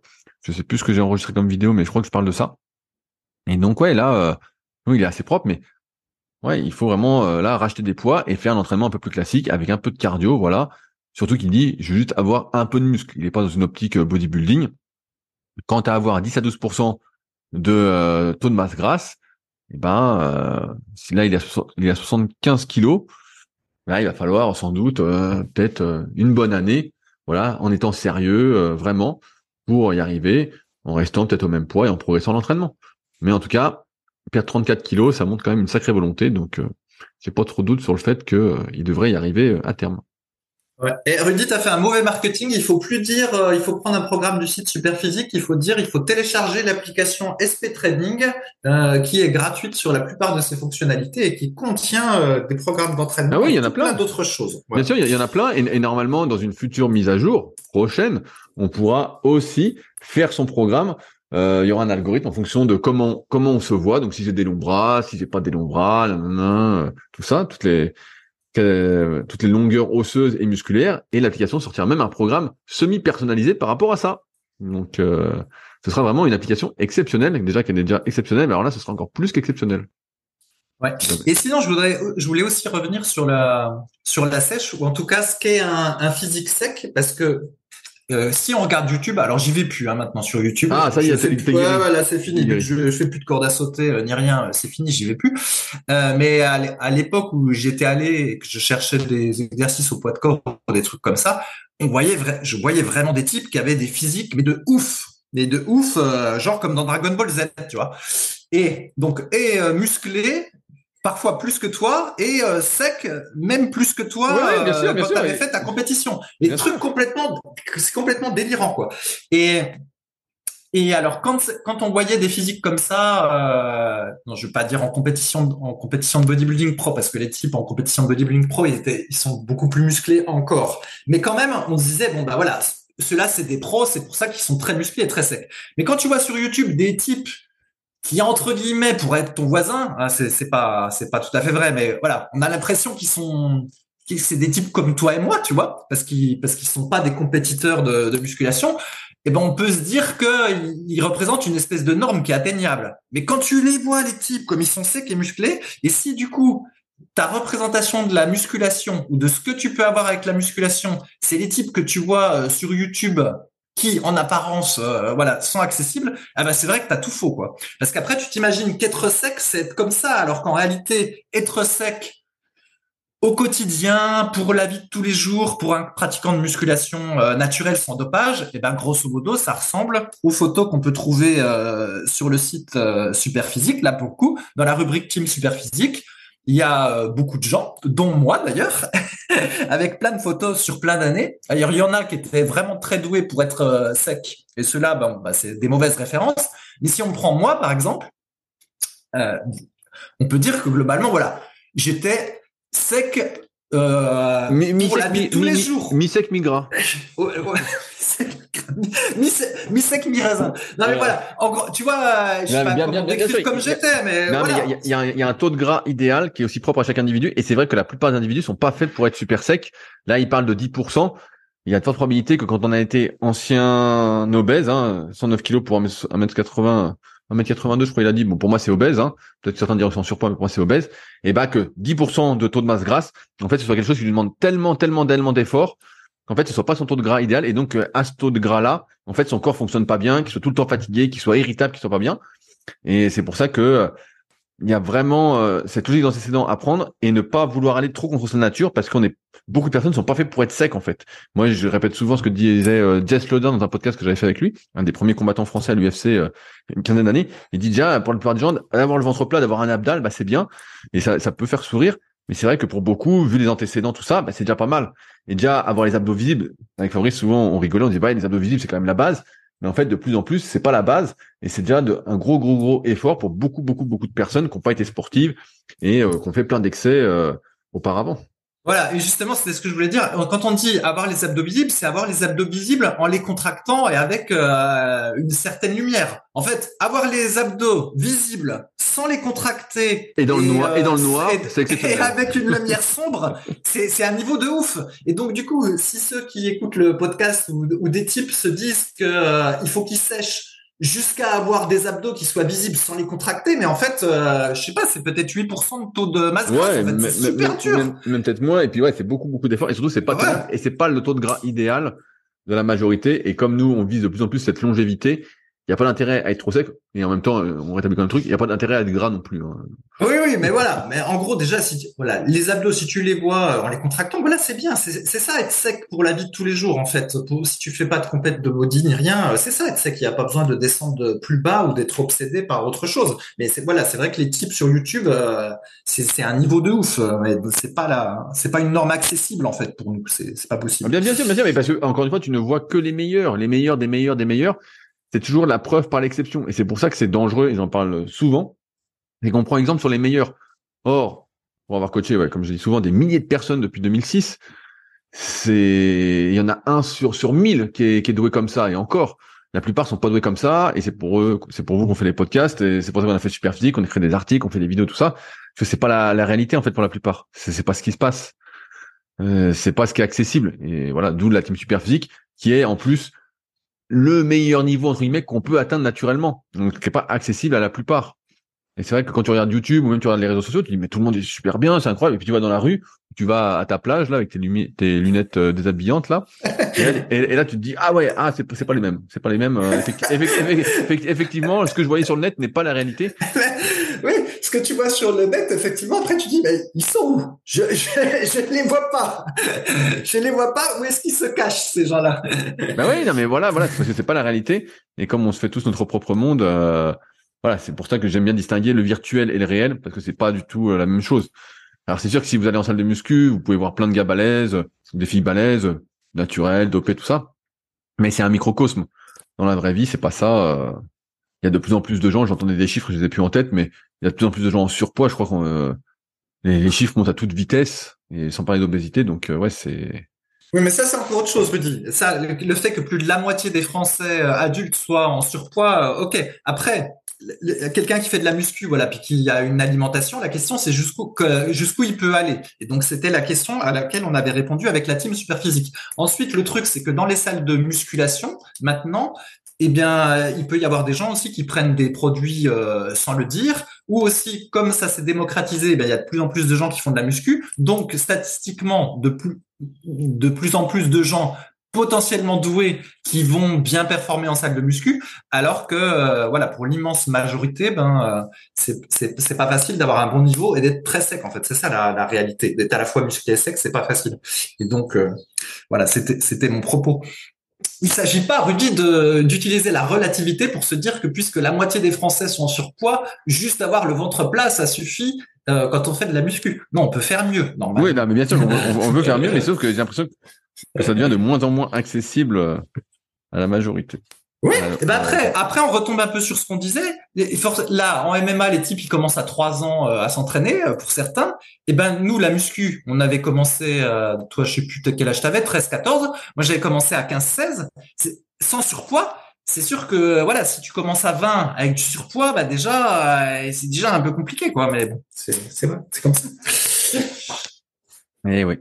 Je sais plus ce que j'ai enregistré comme vidéo, mais je crois que je parle de ça. Et donc ouais, là, euh, il est assez propre, mais ouais, il faut vraiment euh, là racheter des poids et faire un entraînement un peu plus classique avec un peu de cardio, voilà. Surtout qu'il dit, je veux juste avoir un peu de muscle. Il n'est pas dans une optique bodybuilding. Quant à avoir 10 à 12% de taux de masse grasse, et eh ben, là il est à 75 kilos, Là, il va falloir sans doute euh, peut-être euh, une bonne année, voilà, en étant sérieux euh, vraiment pour y arriver, en restant peut-être au même poids et en progressant l'entraînement. Mais en tout cas, perdre 34 kilos, ça montre quand même une sacrée volonté, donc j'ai pas trop de doute sur le fait qu'il devrait y arriver à terme. Ouais. Et Rudy, tu as fait un mauvais marketing. Il faut plus dire, euh, il faut prendre un programme du site Superphysique. Il faut dire, il faut télécharger l'application SP Training, euh, qui est gratuite sur la plupart de ses fonctionnalités et qui contient euh, des programmes d'entraînement. Ah oui, il y en a plein, d'autres choses. Bien sûr, il y en a plein. Et, normalement, dans une future mise à jour prochaine, on pourra aussi faire son programme. il y aura un algorithme en fonction de comment comment on se voit. Donc, si j'ai des longs bras, si j'ai pas des longs bras, tout ça, toutes les toutes les longueurs osseuses et musculaires, et l'application sortira même un programme semi-personnalisé par rapport à ça. Donc, euh, ce sera vraiment une application exceptionnelle, déjà qu'elle est déjà exceptionnelle, mais alors là, ce sera encore plus qu'exceptionnel. Ouais. Et sinon, je voudrais, je voulais aussi revenir sur la sur la sèche ou en tout cas ce qu'est un, un physique sec, parce que euh, si on regarde YouTube, alors j'y vais plus hein, maintenant sur YouTube. Ah ça y est, c'est ouais, voilà, c'est fini. Je, je fais plus de corde à sauter euh, ni rien, c'est fini, j'y vais plus. Euh, mais à l'époque où j'étais allé et que je cherchais des exercices au poids de corps, des trucs comme ça, on voyait, je voyais vraiment des types qui avaient des physiques mais de ouf, mais de ouf, euh, genre comme dans Dragon Ball Z, tu vois. Et donc et musclés parfois plus que toi et euh, sec même plus que toi ouais, bien sûr, euh, quand tu avais fait ta compétition. Les trucs complètement c'est complètement délirant quoi. Et et alors quand quand on voyait des physiques comme ça, euh, non je veux pas dire en compétition en compétition de bodybuilding pro parce que les types en compétition de bodybuilding pro ils étaient ils sont beaucoup plus musclés encore. Mais quand même on se disait bon bah voilà ceux-là c'est des pros c'est pour ça qu'ils sont très musclés et très secs. Mais quand tu vois sur YouTube des types qui entre guillemets pourrait être ton voisin, hein, c'est pas c'est pas tout à fait vrai, mais voilà, on a l'impression qu'ils sont c'est des types comme toi et moi, tu vois, parce qu'ils parce qu'ils sont pas des compétiteurs de, de musculation. Et eh ben on peut se dire qu'ils représentent une espèce de norme qui est atteignable. Mais quand tu les vois les types comme ils sont secs et musclés, et si du coup ta représentation de la musculation ou de ce que tu peux avoir avec la musculation, c'est les types que tu vois euh, sur YouTube qui en apparence euh, voilà sont accessibles, ben c'est vrai que tu as tout faux quoi. Parce qu'après tu t'imagines qu'être sec c'est être comme ça alors qu'en réalité être sec au quotidien pour la vie de tous les jours pour un pratiquant de musculation euh, naturelle sans dopage, eh ben grosso modo ça ressemble aux photos qu'on peut trouver euh, sur le site Superphysique là pour le coup dans la rubrique Team Superphysique il y a euh, beaucoup de gens, dont moi d'ailleurs, avec plein de photos sur plein d'années. D'ailleurs, il y en a qui étaient vraiment très doués pour être euh, secs, et ceux-là, bah, c'est des mauvaises références. Mais si on prend moi, par exemple, euh, on peut dire que globalement, voilà, j'étais sec euh, mi, mi pour la vie tous les jours. Mi-sec, mi-gras. mi-sec, mi-raisin. Non mais voilà, en gros, tu vois, je sais pas bien, bien, bien, comme j'étais, mais non, voilà. il y, a, y, a un taux de gras idéal qui est aussi propre à chaque individu, et c'est vrai que la plupart des individus sont pas faits pour être super secs. Là, il parle de 10%. Il y a de fortes probabilités que quand on a été ancien obèse, hein, 109 kilos pour 1m80, 1m82, je crois il a dit, bon pour moi c'est obèse, hein, peut-être certains diront que surpoids, mais pour moi c'est obèse, et bah que 10% de taux de masse grasse, en fait ce soit quelque chose qui lui demande tellement, tellement, tellement d'efforts qu'en fait ce soit pas son taux de gras idéal, et donc euh, à ce taux de gras là, en fait son corps fonctionne pas bien, qu'il soit tout le temps fatigué, qu'il soit irritable, qu'il soit pas bien, et c'est pour ça que euh, il y a vraiment euh, cette logique d'antécédent à prendre et ne pas vouloir aller trop contre sa nature parce qu'on est beaucoup de personnes ne sont pas faites pour être secs en fait. Moi, je répète souvent ce que disait euh, Jess Loder dans un podcast que j'avais fait avec lui, un des premiers combattants français à l'UFC euh, une quinzaine d'années. Il dit déjà pour la plupart des gens d'avoir le ventre plat, d'avoir un abdal, bah c'est bien et ça, ça peut faire sourire. Mais c'est vrai que pour beaucoup, vu les antécédents, tout ça, bah, c'est déjà pas mal. Et déjà avoir les abdos visibles, avec Fabrice souvent on rigolait, on disait bah les abdos visibles c'est quand même la base. Mais en fait, de plus en plus, c'est pas la base, et c'est déjà un gros, gros, gros effort pour beaucoup, beaucoup, beaucoup de personnes qui n'ont pas été sportives et euh, qui ont fait plein d'excès euh, auparavant. Voilà, et justement, c'est ce que je voulais dire. Quand on dit avoir les abdos visibles, c'est avoir les abdos visibles en les contractant et avec euh, une certaine lumière. En fait, avoir les abdos visibles sans les contracter et dans le noir et dans le noir, c'est et avec une lumière sombre, c'est c'est un niveau de ouf. Et donc du coup, si ceux qui écoutent le podcast ou, ou des types se disent que euh, il faut qu'ils sèchent jusqu'à avoir des abdos qui soient visibles sans les contracter, mais en fait, euh, je sais pas, c'est peut-être 8% de taux de masse grasse. Ouais, en fait, c'est super dur. Même, peut-être moins. Et puis ouais, c'est beaucoup beaucoup d'efforts. Et surtout, c'est pas et c'est pas le taux de gras idéal de la majorité. Et comme nous, on vise de plus en plus cette longévité, il n'y a pas d'intérêt à être trop sec et en même temps euh, on rétablit quand même le truc il n'y a pas d'intérêt à être gras non plus hein. oui oui mais voilà. Mais en gros déjà si voilà les abdos si tu les vois euh, en les contractant voilà c'est bien. C'est ça être sec pour la vie de tous les jours en fait. Pour, si tu fais pas de compète de body ni rien euh, c'est ça être sec. Il n'y a pas besoin de descendre plus bas ou d'être obsédé par autre chose. Mais c'est voilà c'est vrai que les types sur YouTube c'est un niveau de ouf mais c'est pas la c'est pas une norme accessible en fait pour nous. C'est pas possible. Bien bien sûr bien sûr mais parce que encore une fois tu ne vois que les meilleurs les meilleurs des meilleurs des meilleurs c'est toujours la preuve par l'exception. Et c'est pour ça que c'est dangereux, et j'en parle souvent, et qu'on prend exemple sur les meilleurs. Or, pour avoir coaché, ouais, comme je dis souvent, des milliers de personnes depuis 2006, c'est, il y en a un sur, sur mille qui est, qui est doué comme ça, et encore, la plupart sont pas doués comme ça, et c'est pour eux, c'est pour vous qu'on fait les podcasts, et c'est pour ça qu'on a fait super physique, on écrit des articles, on fait des vidéos, tout ça, parce que c'est pas la, la réalité, en fait, pour la plupart. C'est, c'est pas ce qui se passe. Euh, c'est pas ce qui est accessible. Et voilà, d'où la team super physique, qui est, en plus, le meilleur niveau entre guillemets qu'on peut atteindre naturellement, donc qui n'est pas accessible à la plupart. Et c'est vrai que quand tu regardes YouTube ou même tu regardes les réseaux sociaux, tu dis mais tout le monde est super bien, c'est incroyable. Et puis tu vas dans la rue, tu vas à ta plage là avec tes, tes lunettes euh, déshabillantes là, et, là, tu te dis ah ouais ah c'est c'est pas les mêmes, c'est pas les mêmes. Euh, effectivement, ce que je voyais sur le net n'est pas la réalité. Ce que tu vois sur le net, effectivement, après tu dis mais ils sont où? Je je je les vois pas, je les vois pas. Où est-ce qu'ils se cachent ces gens-là? Ben oui, non mais voilà voilà parce que c'est pas la réalité. Et comme on se fait tous notre propre monde. Euh, voilà, c'est pour ça que j'aime bien distinguer le virtuel et le réel parce que c'est pas du tout euh, la même chose. Alors c'est sûr que si vous allez en salle de muscu, vous pouvez voir plein de gars balèzes, des filles balèzes, naturelles, dopées, tout ça. Mais c'est un microcosme. Dans la vraie vie, c'est pas ça. Euh. Il y a de plus en plus de gens, j'entendais des chiffres, je les ai plus en tête, mais il y a de plus en plus de gens en surpoids. Je crois que euh, les, chiffres montent à toute vitesse, et sans parler d'obésité. Donc ouais, c'est oui, mais ça, c'est encore autre chose, Rudy. Ça, le, fait que plus de la moitié des Français adultes soient en surpoids, ok. Après, quelqu'un qui fait de la muscu, voilà, puis qui a une alimentation, la question c'est jusqu'où jusqu'où il peut aller. Et donc c'était la question à laquelle on avait répondu avec la team Superphysique. Ensuite, le truc c'est que dans les salles de musculation, maintenant, eh bien, il peut y avoir des gens aussi qui prennent des produits euh, sans le dire, ou aussi comme ça s'est démocratisé, eh il y a de plus en plus de gens qui font de la muscu. Donc statistiquement, de plus de plus en plus de gens potentiellement doués qui vont bien performer en salle de muscu, alors que euh, voilà pour l'immense majorité, ben euh, c'est pas facile d'avoir un bon niveau et d'être très sec en fait. C'est ça la, réalité. D'être à la fois musclé et sec, c'est pas facile. Et donc euh, voilà, c'était mon propos. Il s'agit pas, Rudy, d'utiliser la relativité pour se dire que puisque la moitié des Français sont en surpoids, juste avoir le ventre plat, ça suffit quand on fait de la muscu. Non, on peut faire mieux. Normalement. Oui, non, mais bien sûr, on, on veut faire mieux, mais sauf que j'ai l'impression que ça devient de moins en moins accessible euh, à la majorité. Oui, et ben après, après on retombe un peu sur ce qu'on disait. Là, en MMA, les types ils commencent à 3 ans euh, à s'entraîner euh, pour certains. Et ben nous, la muscu, on avait commencé, toi, je sais plus quel âge t'avais, 13, 14. Moi, j'avais commencé à 15, 16, sans surpoids. C'est sûr que voilà, si tu commences à 20 avec du surpoids, bah déjà, c'est déjà un peu compliqué, quoi. Mais bon, c'est vrai, c'est comme ça. Eh oui.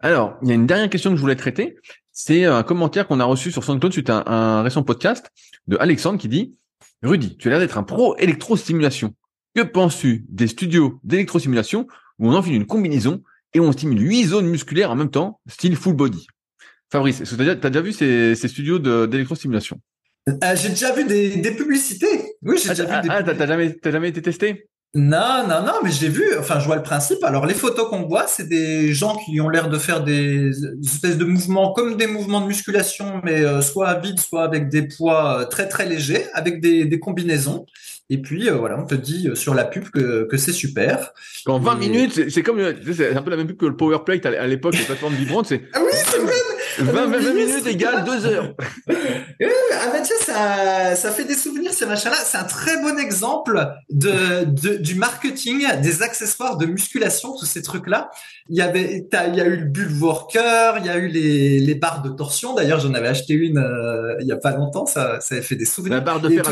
Alors, il y a une dernière question que je voulais traiter. C'est un commentaire qu'on a reçu sur SoundCloud suite à un, récent podcast de Alexandre qui dit Rudy, tu as l'air d'être un pro électrostimulation. Que penses-tu des studios d'électrostimulation où on enfile une combinaison et on stimule huit zones musculaires en même temps, style full body? Fabrice, est-ce que tu as, déjà vu ces, studios d'électrostimulation? Euh, J'ai déjà vu des, publicités. Oui, j'ai ah, déjà vu des Ah, t'as jamais, jamais été testé? Non, non, non, mais j'ai vu, enfin, je vois le principe. Alors, les photos qu'on voit, c'est des gens qui ont l'air de faire des espèces de mouvements comme des mouvements de musculation, mais euh, soit à vide, soit avec des poids euh, très, très légers, avec des, des combinaisons. Et puis, euh, voilà, on te dit sur la pub que, que c'est super. En 20 minutes, c'est comme, c'est un peu la même pub que le PowerPlate à l'époque, les plateformes vibrantes, c'est. Ah oui, c'est vrai! 20, minutes égale 2 heures. ah bah tiens, ça, ça fait des souvenirs ces machins-là. C'est un très bon exemple de, de, du marketing, des accessoires de musculation, tous ces trucs-là. Il y avait, il y a eu le bull worker, il y a eu les, les barres de torsion. D'ailleurs, j'en avais acheté une euh, il y a pas longtemps. Ça, ça avait fait des souvenirs. La barre de fer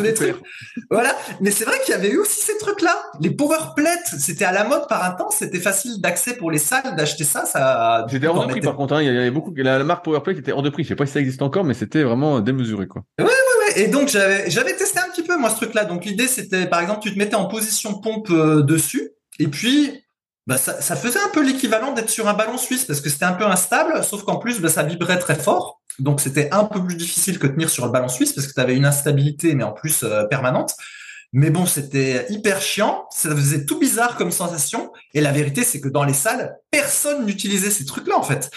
Voilà. Mais c'est vrai qu'il y avait eu aussi ces trucs-là. Les power plates, c'était à la mode par un temps. C'était facile d'accès pour les salles d'acheter ça. Ça. C'était hors de prix par contre. Hein. Il y avait beaucoup. La, la marque PowerPlate était hors de prix. Je sais pas si ça existe encore, mais c'était vraiment démesuré, quoi. Ouais, ouais. Et donc, j'avais, testé un petit peu, moi, ce truc-là. Donc, l'idée, c'était, par exemple, tu te mettais en position pompe euh, dessus, et puis, bah, ça, ça faisait un peu l'équivalent d'être sur un ballon suisse, parce que c'était un peu instable, sauf qu'en plus, bah, ça vibrait très fort. Donc, c'était un peu plus difficile que tenir sur le ballon suisse, parce que tu avais une instabilité, mais en plus, euh, permanente. Mais bon, c'était hyper chiant, ça faisait tout bizarre comme sensation. Et la vérité, c'est que dans les salles, personne n'utilisait ces trucs-là en fait.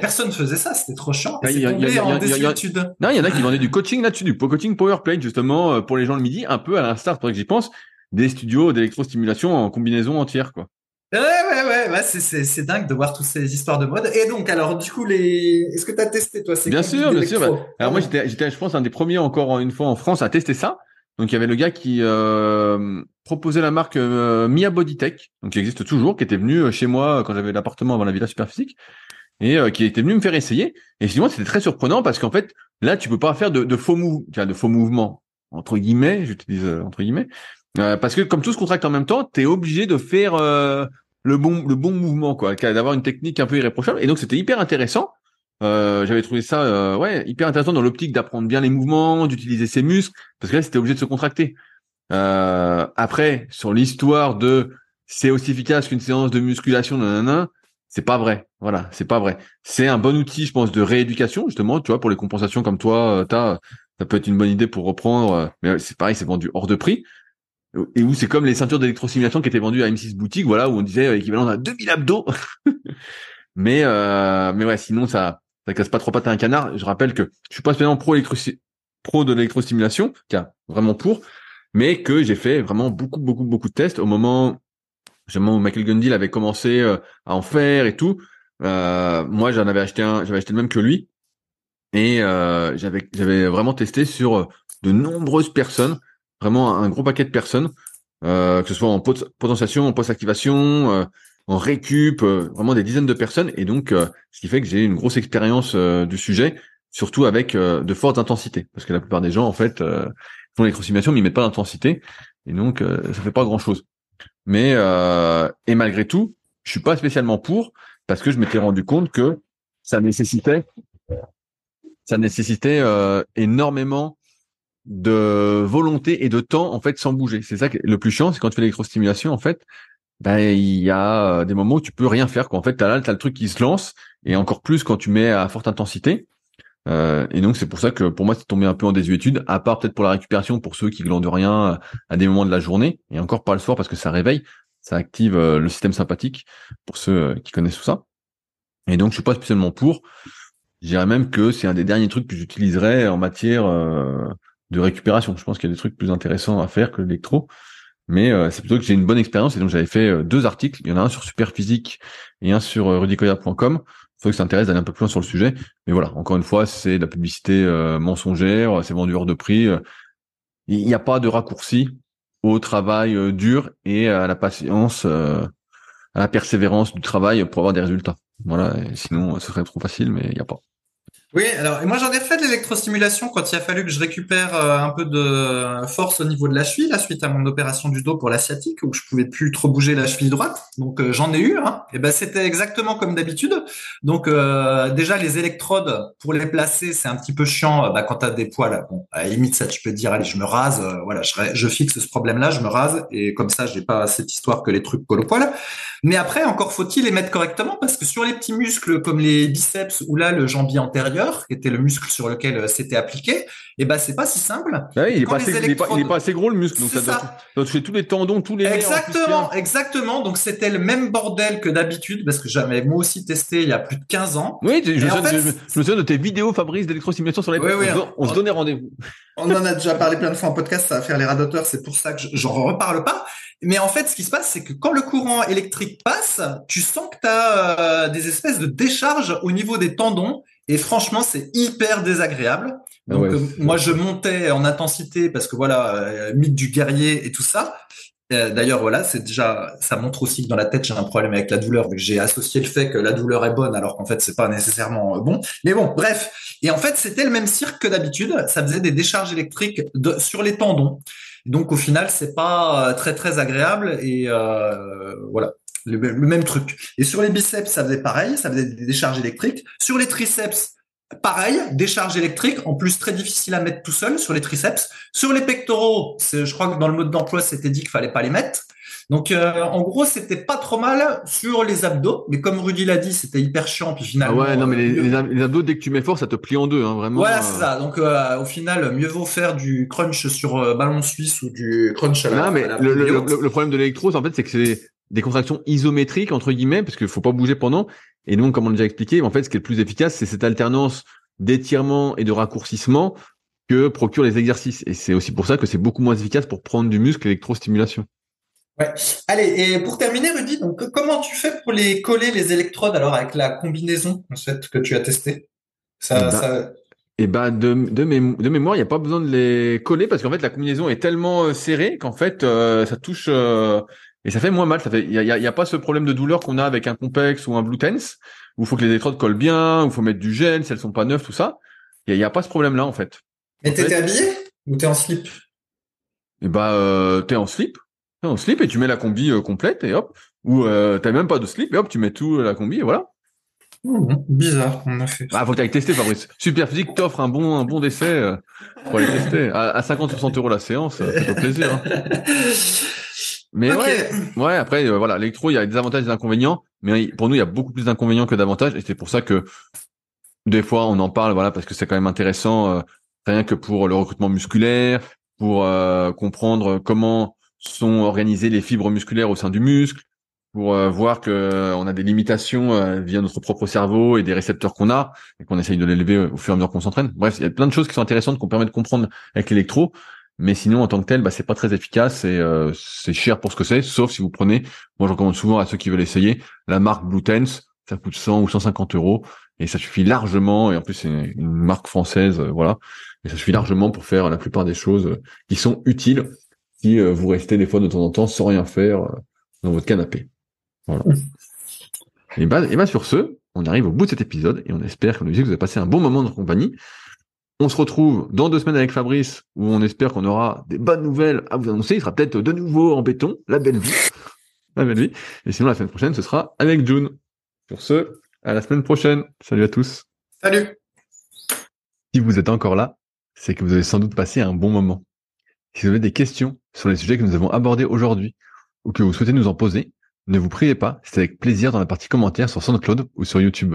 Personne ne faisait ça, c'était trop chiant. Il y, a, y, Non, il y en a qui vendaient du coaching là-dessus, du coaching PowerPlay justement euh, pour les gens le midi, un peu à l'instar, pour que j'y pense, des studios d'électrostimulation en combinaison entière quoi. Ouais, ouais, ouais, ouais c'est dingue de voir toutes ces histoires de mode. Et donc, alors, du coup, les, est-ce que tu as testé, toi, ces Bien sûr, bien sûr. Bah, alors, moi, j'étais, j'étais, je pense, un des premiers encore une fois en France à tester ça. Donc il y avait le gars qui euh, proposait la marque euh, Mia Bodytech, donc qui existe toujours, qui était venu euh, chez moi quand j'avais l'appartement avant la villa Superphysique et qui était venu me faire essayer. Et finalement c'était très surprenant parce qu'en fait là tu peux pas faire de, faux mou de faux mouvements entre guillemets, j'utilise entre guillemets, parce que comme tout se contracte en même temps, tu es obligé de faire le bon le bon mouvement quoi, d'avoir une technique un peu irréprochable. Et donc c'était hyper intéressant euh, j'avais trouvé ça euh, ouais hyper intéressant dans l'optique d'apprendre bien les mouvements, d'utiliser ses muscles, parce que là c'était obligé de se contracter. Euh, après, sur l'histoire de c'est aussi efficace qu'une séance de musculation, nanana, c'est pas vrai. Voilà, c'est pas vrai. C'est un bon outil, je pense, de rééducation justement. Tu vois, pour les compensations comme toi, t'as, ça peut être une bonne idée pour reprendre. Mais c'est pareil, c'est vendu hors de prix et où c'est comme les ceintures d'électrostimulation qui étaient vendues à M6 boutique, voilà, où on disait équivalent à 2000 abdos. mais euh, mais ouais, sinon ça ça casse pas trop pattes à un canard. Je rappelle que je suis pas spécialement pro de l'électrostimulation, car vraiment pour, mais que j'ai fait vraiment beaucoup beaucoup beaucoup de tests au moment où Michael Gundil avait commencé euh, à en faire et tout. Euh, moi, j'en avais acheté un, j'avais acheté le même que lui, et euh, j'avais j'avais vraiment testé sur de nombreuses personnes vraiment un gros paquet de personnes, que ce soit en potentiation, en post-activation, en récup, euh, vraiment des dizaines de personnes. Et donc, ce qui fait que j'ai une grosse expérience du sujet, surtout avec de fortes intensités, parce que la plupart des gens, en fait, font l'électrosimulation, mais ils mettent pas d'intensité, et donc ça fait pas grand-chose. Mais et malgré tout, je suis pas spécialement pour, parce que je m'étais rendu compte que ça nécessitait ça nécessitait énormément de volonté et de temps en fait sans bouger. C'est ça que le plus chiant, c'est quand tu fais l'électrostimulation en fait, ben il y a euh, des moments où tu peux rien faire quoi. En fait, t'as là t'as le truc qui se lance et encore plus quand tu mets à forte intensité. Euh, et donc c'est pour ça que pour moi c'est tombé un peu en désuétude, à part peut-être pour la récupération pour ceux qui glandent rien à des moments de la journée et encore pas le soir parce que ça réveille, ça active euh, le système sympathique pour ceux qui connaissent tout ça. Et donc je suis pas spécialement pour. Je dirais même que c'est un des derniers trucs que j'utiliserais en matière de récupération. Je pense qu'il y a des trucs plus intéressants à faire que l'électro. Mais euh, c'est plutôt que j'ai une bonne expérience et donc j'avais fait euh, deux articles. Il y en a un sur Superphysique et un sur euh, rudicoya.com. Faut que ça intéresse d'aller un peu plus loin sur le sujet. Mais voilà, encore une fois, c'est de la publicité euh, mensongère, c'est vendu hors de prix. Il n'y a pas de raccourci au travail dur et à la patience, à la persévérance du travail pour avoir des résultats. Voilà, sinon ce serait trop facile, mais il n'y a pas. Oui, alors moi j'en ai fait de l'électrostimulation quand il a fallu que je récupère euh, un peu de force au niveau de la cheville, la suite à mon opération du dos pour la sciatique, où je pouvais plus trop bouger la cheville droite. Donc euh, j'en ai eu. Hein. Et ben c'était exactement comme d'habitude. Donc euh, déjà les électrodes pour les placer, c'est un petit peu chiant. Bah, quand t'as des poils, bon, à la limite ça tu peux te dire allez je me rase, voilà, je, je, fixe ce problème-là, je me rase et comme ça j'ai pas cette histoire que les trucs collent au poil. Mais après encore faut-il les mettre correctement parce que sur les petits muscles comme les biceps ou là le jambier antérieur qui était le muscle sur lequel euh, c'était appliqué, et eh ben c'est pas si simple. Ah il, est pas assez, il, pas, assez, gros le muscle, donc ça, doit, toucher tous les tendons, tous les Exactement, exactement. Donc c'était le même bordel que d'habitude parce que j'avais moi aussi testé il y a plus de 15 ans. Oui, je, me souviens de tes vidéos Fabrice d'électrostimulation sur les oui, oui, on, se donnait rendez-vous. On en a déjà parlé plein de fois en podcast, ça va faire les radoteurs, c'est pour ça que j'en reparle pas. Mais en fait, ce qui se passe, c'est que quand le courant électrique passe, tu sens que tu as euh, des espèces de décharges au niveau des tendons et franchement, c'est hyper désagréable. Ah euh, moi, je montais en intensité parce que voilà, euh, mythe du guerrier et tout ça. Euh, d'ailleurs, voilà, c'est déjà, ça montre aussi que dans la tête, j'ai un problème avec la douleur, que j'ai associé le fait que la douleur est bonne, alors qu'en fait, c'est pas nécessairement bon. Mais bon, bref. Et en fait, c'était le même cirque que d'habitude. Ça faisait des décharges électriques de, sur les tendons. Donc, au final, c'est pas très très agréable. Et voilà le, même truc. Et sur les biceps, ça faisait pareil, ça faisait des décharges électriques. Sur les triceps, pareil, décharge électrique, en plus très difficile à mettre tout seul sur les triceps. Sur les pectoraux, je crois que dans le mode d'emploi, c'était dit qu'il fallait pas les mettre. Donc euh, en gros, c'était pas trop mal sur les abdos, mais comme Rudy l'a dit, c'était hyper chiant. Puis finalement, ah ouais, non mais les, abdos dès que tu mets fort, ça te plie en deux, hein, vraiment. Voilà, c'est ça. Donc euh, au final, mieux vaut faire du crunch sur euh, ballon suisse ou du crunch à la. Non mais le, le, problème de l'électro, en fait, c'est que c'est des contractions isométriques entre guillemets parce qu'il faut pas bouger pendant et donc comme on l'a déjà expliqué en fait ce qui est le plus efficace c'est cette alternance d'étirement et de raccourcissement que procurent les exercices et c'est aussi pour ça que c'est beaucoup moins efficace pour prendre du muscle électrostimulation. Ouais. Allez, et pour terminer, Rudy, donc comment tu fais pour les coller les électrodes alors avec la combinaison en fait que tu as testé ça, eh ben, ça... Eh ben de, de, mémoire, il n'y a pas besoin de les coller parce qu'en fait la combinaison est tellement euh, serrée qu'en fait euh, ça touche euh, et ça fait moins mal. Ça fait, il y a, y a, pas ce problème de douleur qu'on a avec un complexe ou un blue tense où il faut que les électrodes collent bien, où il faut mettre du gel si elles sont pas neuves, tout ça. Il y a, pas ce problème-là en fait. Mais t'étais habillé ou t'es en slip? Et eh bah euh, t'es en slip, t'es en slip et tu mets la combi euh, complète et hop. Ou euh, t'as même pas de slip et hop tu mets tout la combi et voilà. Oh, bizarre, on a fait. Ah, faut que tu testé, Fabrice. Super Physique t'offre un bon, un bon décès euh, pour aller tester. À, à 50 60 euros la séance, ça fait plaisir. Hein. Mais ouais, ouais, après, euh, voilà, l'électro, il y a des avantages et des inconvénients, mais pour nous, il y a beaucoup plus d'inconvénients que d'avantages, et c'est pour ça que des fois, on en parle, voilà, parce que c'est quand même intéressant, euh, rien que pour le recrutement musculaire, pour euh, comprendre comment sont organisées les fibres musculaires au sein du muscle, pour voir que on a des limitations via notre propre cerveau et des récepteurs qu'on a, et qu'on essaye de l'élever au fur et à mesure qu'on s'entraîne. Bref, il y a plein de choses qui sont intéressantes qu'on permet de comprendre avec l'électro. Mais sinon, en tant que tel, bah, c'est pas très efficace et euh, c'est cher pour ce que c'est, sauf si vous prenez, moi je recommande souvent à ceux qui veulent essayer, la marque Blue Tense, ça coûte 100 ou 150 euros et ça suffit largement, et en plus c'est une marque française, euh, voilà, et ça suffit largement pour faire la plupart des choses euh, qui sont utiles si vous restez des fois de temps en temps sans rien faire dans votre canapé. Voilà. Et bah, et bah sur ce, on arrive au bout de cet épisode et on espère que vous avez passé un bon moment de compagnie. On se retrouve dans deux semaines avec Fabrice, où on espère qu'on aura des bonnes nouvelles à vous annoncer. Il sera peut-être de nouveau en béton, la belle vie. La belle vie. Et sinon, la semaine prochaine, ce sera avec June. Sur ce, à la semaine prochaine. Salut à tous. Salut. Si vous êtes encore là, c'est que vous avez sans doute passé un bon moment. Si vous avez des questions sur les sujets que nous avons abordés aujourd'hui, ou que vous souhaitez nous en poser, ne vous priez pas, c'est avec plaisir dans la partie commentaires sur SoundCloud ou sur YouTube.